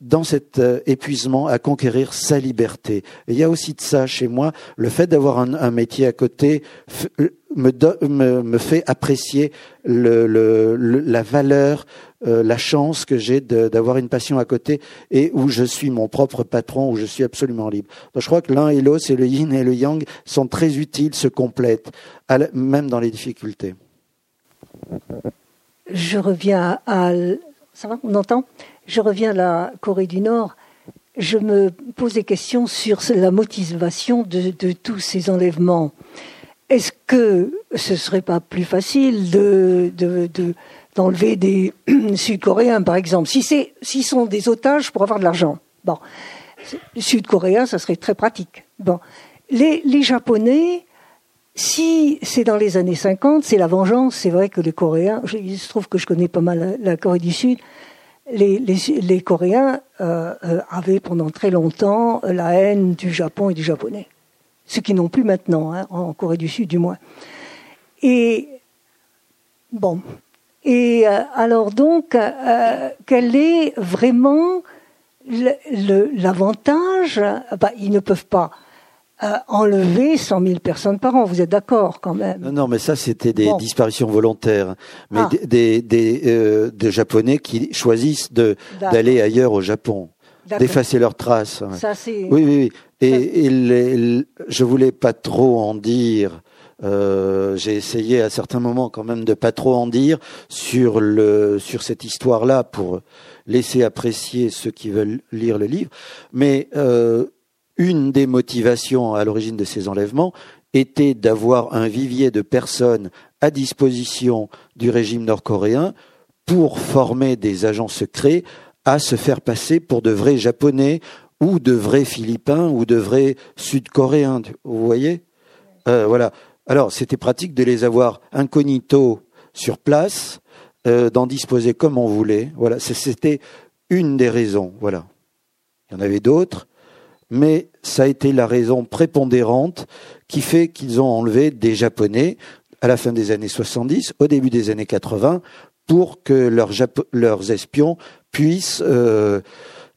dans cet euh, épuisement à conquérir sa liberté. Il y a aussi de ça chez moi, le fait d'avoir un, métier à côté euh, me, fait apprécier la valeur, euh, la chance que j'ai d'avoir une passion à côté et où je suis mon propre patron, où je suis absolument libre. Je crois que l'un et l'autre, c'est le yin et le yang, sont très utiles, se complètent, même dans les difficultés. Je reviens à... Ça va, on entend? Je reviens à la Corée du Nord. je me pose des questions sur la motivation de, tous ces enlèvements. Est-ce que ce serait pas plus facile de d'enlever des Sud-Coréens, par exemple, si c'est s'ils sont des otages pour avoir de l'argent. Bon, Sud-Coréens, ça serait très pratique. Bon, les, les Japonais, si c'est dans les années 50, c'est la vengeance. C'est vrai que les Coréens, il se trouve que je connais pas mal la, Corée du Sud. Les, Coréens euh, euh, avaient pendant très longtemps la haine du Japon et du Japonais, ce qui n'ont plus maintenant, hein, en Corée du Sud du moins. Et bon, et euh, alors donc, quel est vraiment l'avantage? Bah, Ils ne peuvent pas euh, enlever 100 000 personnes par an. Vous êtes d'accord quand même? Non, non, mais ça c'était des disparitions volontaires, mais ah. des, des, euh, des, Japonais qui choisissent de d'aller ailleurs au Japon, d'effacer leurs traces. Ça c'est. Oui, oui, oui. Et, et les, je voulais pas trop en dire. Euh, j'ai essayé à certains moments quand même de pas trop en dire sur le sur cette histoire-là pour laisser apprécier ceux qui veulent lire le livre. Mais euh, une des motivations à l'origine de ces enlèvements était d'avoir un vivier de personnes à disposition du régime nord-coréen pour former des agents secrets à se faire passer pour de vrais Japonais ou de vrais Philippins ou de vrais Sud-Coréens. Vous voyez? Euh, Voilà. Alors, c'était pratique de les avoir incognito sur place, euh, d'en disposer comme on voulait. Voilà, c'était une des raisons. Voilà. Il y en avait d'autres, mais ça a été la raison prépondérante qui fait qu'ils ont enlevé des Japonais à la fin des années 70, au début des années 80, pour que leurs, espions puissent euh,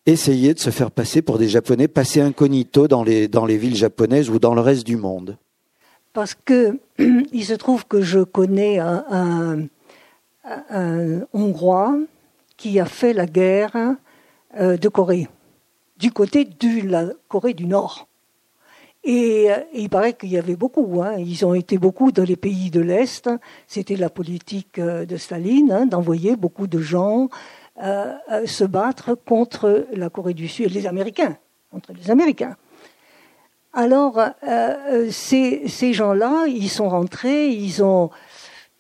essayer de se faire passer pour des Japonais, passer incognito dans les, villes japonaises ou dans le reste du monde. Parce que il se trouve que je connais un, un Hongrois qui a fait la guerre euh, de Corée du côté de la Corée du Nord. Et, euh, il paraît qu'il y avait beaucoup. Hein. Ils ont été beaucoup dans les pays de l'Est. C'était la politique euh, de Staline hein, d'envoyer beaucoup de gens euh, se battre contre la Corée du Sud et les Américains, contre les Américains. Alors, ces, ces gens-là, ils sont rentrés, ils ont,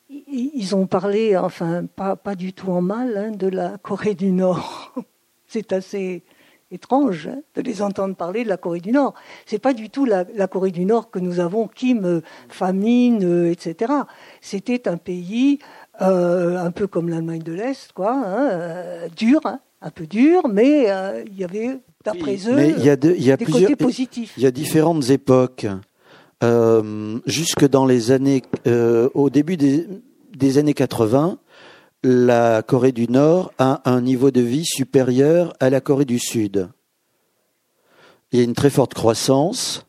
ils ont parlé, enfin, pas, pas du tout en mal, hein, de la Corée du Nord. C'est assez, étrange hein, de les entendre parler de la Corée du Nord. C'est pas du tout la, Corée du Nord que nous avons, Kim, famine, euh, etc. C'était un pays euh, un peu comme l'Allemagne de l'Est, quoi, hein, euh, dur, hein, un peu dur, mais il y avait, d'après eux, y a des côtés positifs. Il y a différentes époques. jusque dans les années, au début des, des années 80, la Corée du Nord a un niveau de vie supérieur à la Corée du Sud. Il y a une très forte croissance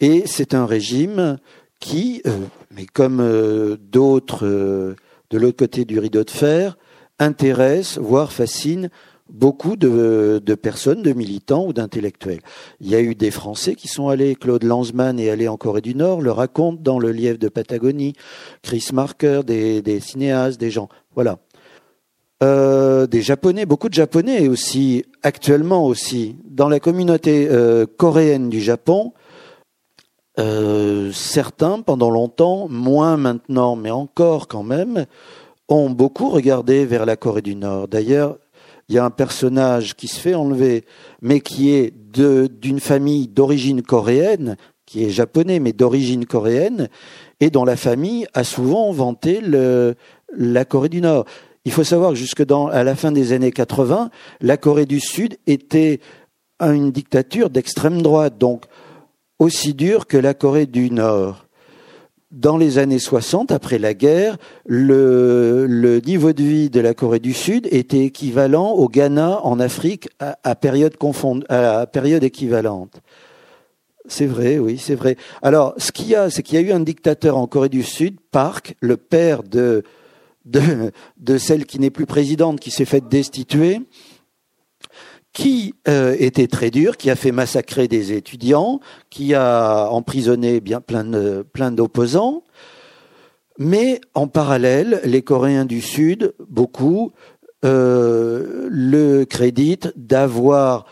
et c'est un régime qui, euh, mais comme euh, d'autres euh, de l'autre côté du rideau de fer, intéresse, voire fascine beaucoup de, personnes, de militants ou d'intellectuels. Il y a eu des Français qui sont allés, Claude Lanzmann est allé en Corée du Nord, le raconte dans le Lièvre de Patagonie, Chris Marker, des cinéastes, des gens. Voilà. Euh, des Japonais, beaucoup de Japonais aussi, actuellement aussi, dans la communauté euh, coréenne du Japon, euh, certains, pendant longtemps, moins maintenant, mais encore quand même, ont beaucoup regardé vers la Corée du Nord. D'ailleurs, il y a un personnage qui se fait enlever, mais qui est d'une famille d'origine coréenne, qui est japonais, mais d'origine coréenne, et dont la famille a souvent vanté la Corée du Nord. Il faut savoir que jusque dans, à la fin des années 80, la Corée du Sud était une dictature d'extrême droite, donc aussi dure que la Corée du Nord. Dans les années 60, après la guerre, le, niveau de vie de la Corée du Sud était équivalent au Ghana en Afrique à, à période, à période équivalente. C'est vrai, oui, c'est vrai. Alors, ce qu'il y a, c'est qu'il y a eu un dictateur en Corée du Sud, Park, le père de de, celle qui n'est plus présidente, qui s'est faite destituer, qui euh, était très dur, qui a fait massacrer des étudiants, qui a emprisonné plein d'opposants. Mais en parallèle, les Coréens du Sud, beaucoup, euh, le créditent d'avoir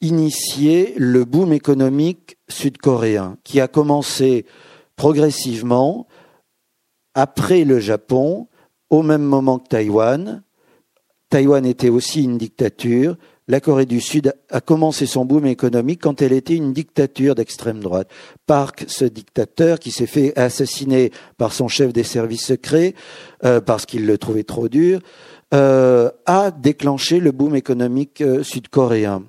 initié le boom économique sud-coréen, qui a commencé progressivement après le Japon, au même moment que Taïwan. Taïwan était aussi une dictature. La Corée du Sud a commencé son boom économique quand elle était une dictature d'extrême droite. Park, ce dictateur qui s'est fait assassiner par son chef des services secrets euh, parce qu'il le trouvait trop dur, euh, a déclenché le boom économique euh, sud-coréen.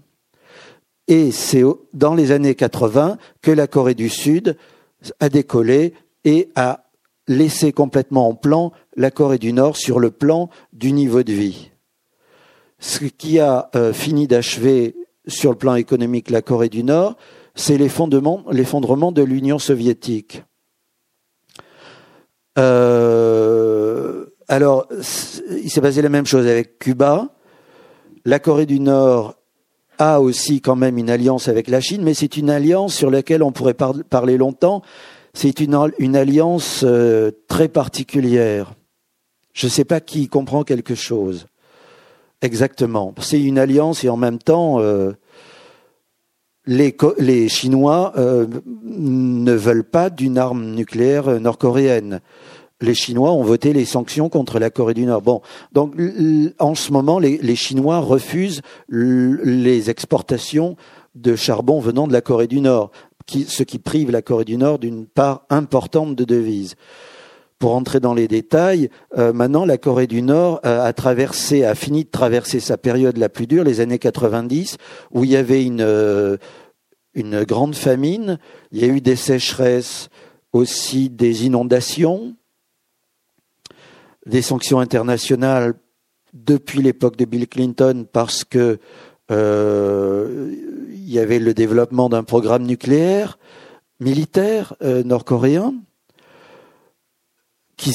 Et c'est dans les années 80 que la Corée du Sud a décollé et a laissé complètement en plan la Corée du Nord sur le plan du niveau de vie. Ce qui a euh, fini d'achever sur le plan économique la Corée du Nord, c'est l'effondrement de l'Union soviétique. Euh, alors, il s'est passé la même chose avec Cuba. La Corée du Nord a aussi quand même une alliance avec la Chine, mais c'est une alliance sur laquelle on pourrait parler longtemps. C'est une, alliance euh, très particulière. Je ne sais pas qui comprend quelque chose. Exactement. C'est une alliance et en même temps, euh, les, les, Chinois euh, ne veulent pas d'une arme nucléaire nord-coréenne les Chinois ont voté les sanctions contre la Corée du Nord. Bon, donc en ce moment, les, Chinois refusent les exportations de charbon venant de la Corée du Nord, ce qui prive la Corée du Nord d'une part importante de devises. Pour entrer dans les détails, euh, maintenant la Corée du Nord a traversé, a fini de traverser sa période la plus dure, les années 90, où il y avait une, euh, une grande famine, il y a eu des sécheresses, aussi des inondations, des sanctions internationales depuis l'époque de Bill Clinton parce que euh, il y avait le développement d'un programme nucléaire militaire euh, nord-coréen. Qui,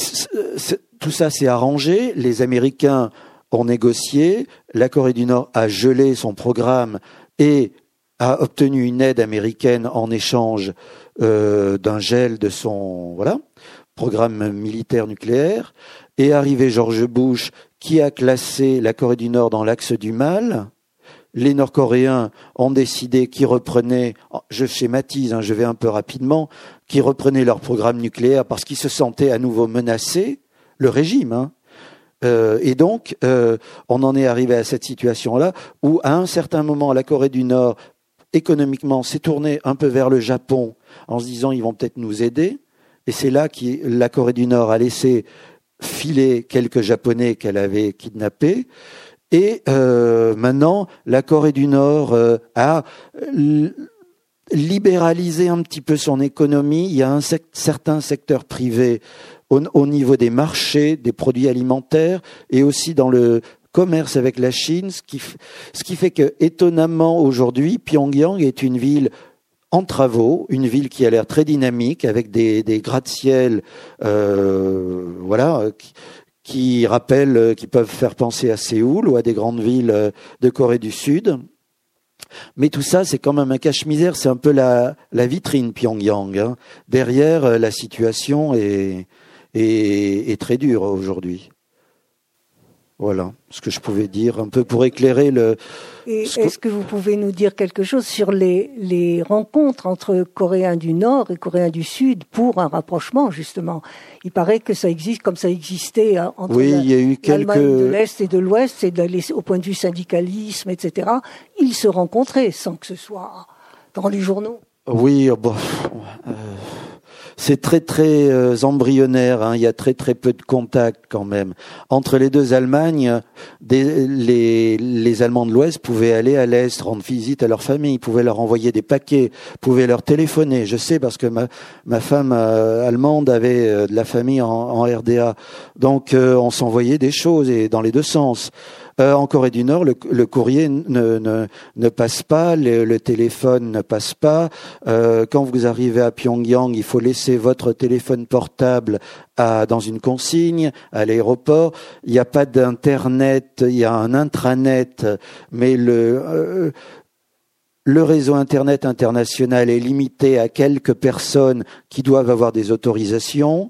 tout ça s'est arrangé. Les Américains ont négocié. La Corée du Nord a gelé son programme et a obtenu une aide américaine en échange euh, d'un gel de son programme militaire nucléaire. Et arrivé George Bush, qui a classé la Corée du Nord dans l'axe du mal. Les Nord-Coréens ont décidé qu'ils reprenaient, je schématise, hein, je vais un peu rapidement, qu'ils reprenaient leur programme nucléaire parce qu'ils se sentaient à nouveau menacés, le régime. Hein. Euh, et donc, euh, on en est arrivé à cette situation-là où, à un certain moment, la Corée du Nord, économiquement, s'est tournée un peu vers le Japon en se disant ils vont peut-être nous aider. Et c'est là que la Corée du Nord a laissé filer quelques Japonais qu'elle avait kidnappés. Et euh, maintenant, la Corée du Nord euh, a libéralisé un petit peu son économie. Il y a un certain secteur privé au, au, niveau des marchés, des produits alimentaires et aussi dans le commerce avec la Chine, ce qui, ce qui fait que, étonnamment, aujourd'hui, Pyongyang est une ville en travaux, une ville qui a l'air très dynamique avec des, des gratte-ciel, euh, voilà, qui, rappellent, qui peuvent faire penser à Séoul ou à des grandes villes euh, de Corée du Sud. Mais tout ça, c'est quand même un cache-misère, c'est un peu la, la vitrine Pyongyang. Hein. Derrière, euh, la situation est, est, est très dure aujourd'hui. Voilà ce que je pouvais dire un peu pour éclairer le. Est-ce que... vous pouvez nous dire quelque chose sur les, les, rencontres entre Coréens du Nord et Coréens du Sud pour un rapprochement justement? Il paraît que ça existe comme ça existait hein, entre oui, il y a eu quelques... de l'Est et de l'Ouest, et au point de vue syndicalisme, etc. Ils se rencontraient sans que ce soit dans les journaux. Oui, bon. Euh c'est très très euh, embryonnaire. Hein. Il y a très très peu de contact quand même entre les deux Allemagnes. les, Allemands de l'Ouest pouvaient aller à l'Est, rendre visite à leur famille, pouvaient leur envoyer des paquets, pouvaient leur téléphoner. Je sais parce que ma, ma femme euh, allemande avait euh, de la famille en, en RDA, donc on s'envoyait des choses et dans les deux sens. Euh, en Corée du Nord, le, courrier ne, ne, ne, passe pas, le, téléphone ne passe pas. Euh, quand vous arrivez à Pyongyang, il faut laisser votre téléphone portable à, dans une consigne à l'aéroport. Il n'y a pas d'internet, il y a un intranet, mais le euh, le réseau Internet international est limité à quelques personnes qui doivent avoir des autorisations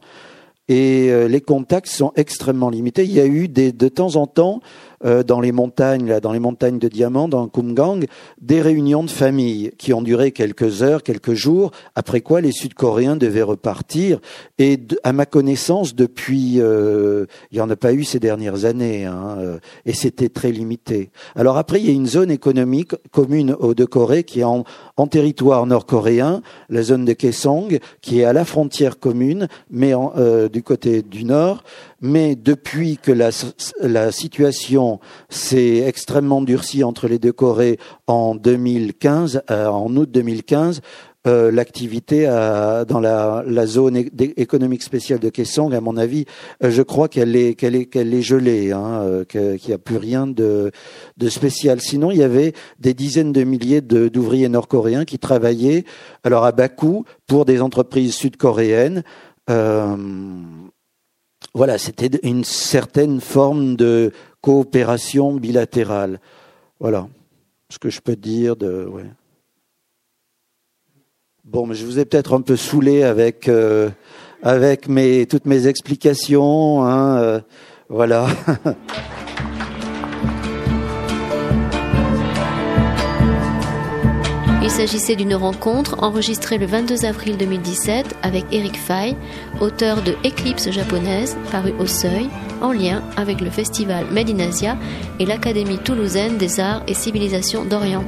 et les contacts sont extrêmement limités. Il y a eu des, de temps en temps euh, dans les montagnes, là, dans les montagnes de diamants, dans Kumgang, des réunions de famille qui ont duré quelques heures, quelques jours. Après quoi, les Sud-Coréens devaient repartir. Et à ma connaissance, depuis, euh, il n'y en a pas eu ces dernières années, hein, euh, et c'était très limité. Alors après, il y a une zone économique commune aux deux Corées qui est en, en territoire nord-coréen, la zone de Kaesong, qui est à la frontière commune, mais en, euh, du côté du nord. Mais depuis que la, situation s'est extrêmement durcie entre les deux Corées en 2015, euh, en août 2015, euh, l'activité dans la, zone économique spéciale de Kaesong, à mon avis, euh, je crois qu'elle est, gelée, hein, qu'il n'y a plus rien de, spécial. Sinon, il y avait des dizaines de milliers d'ouvriers nord-coréens qui travaillaient, alors à Bakou, pour des entreprises sud-coréennes. Voilà, c'était une certaine forme de coopération bilatérale. Voilà ce que je peux dire de. Bon, mais je vous ai peut-être un peu saoulé avec euh, toutes mes explications, hein, euh, voilà. Il s'agissait d'une rencontre enregistrée le 22 avril 2017 avec Eric Fay, auteur de Éclipse japonaise, paru au Seuil, en lien avec le festival Made et l'Académie toulousaine des arts et civilisations d'Orient.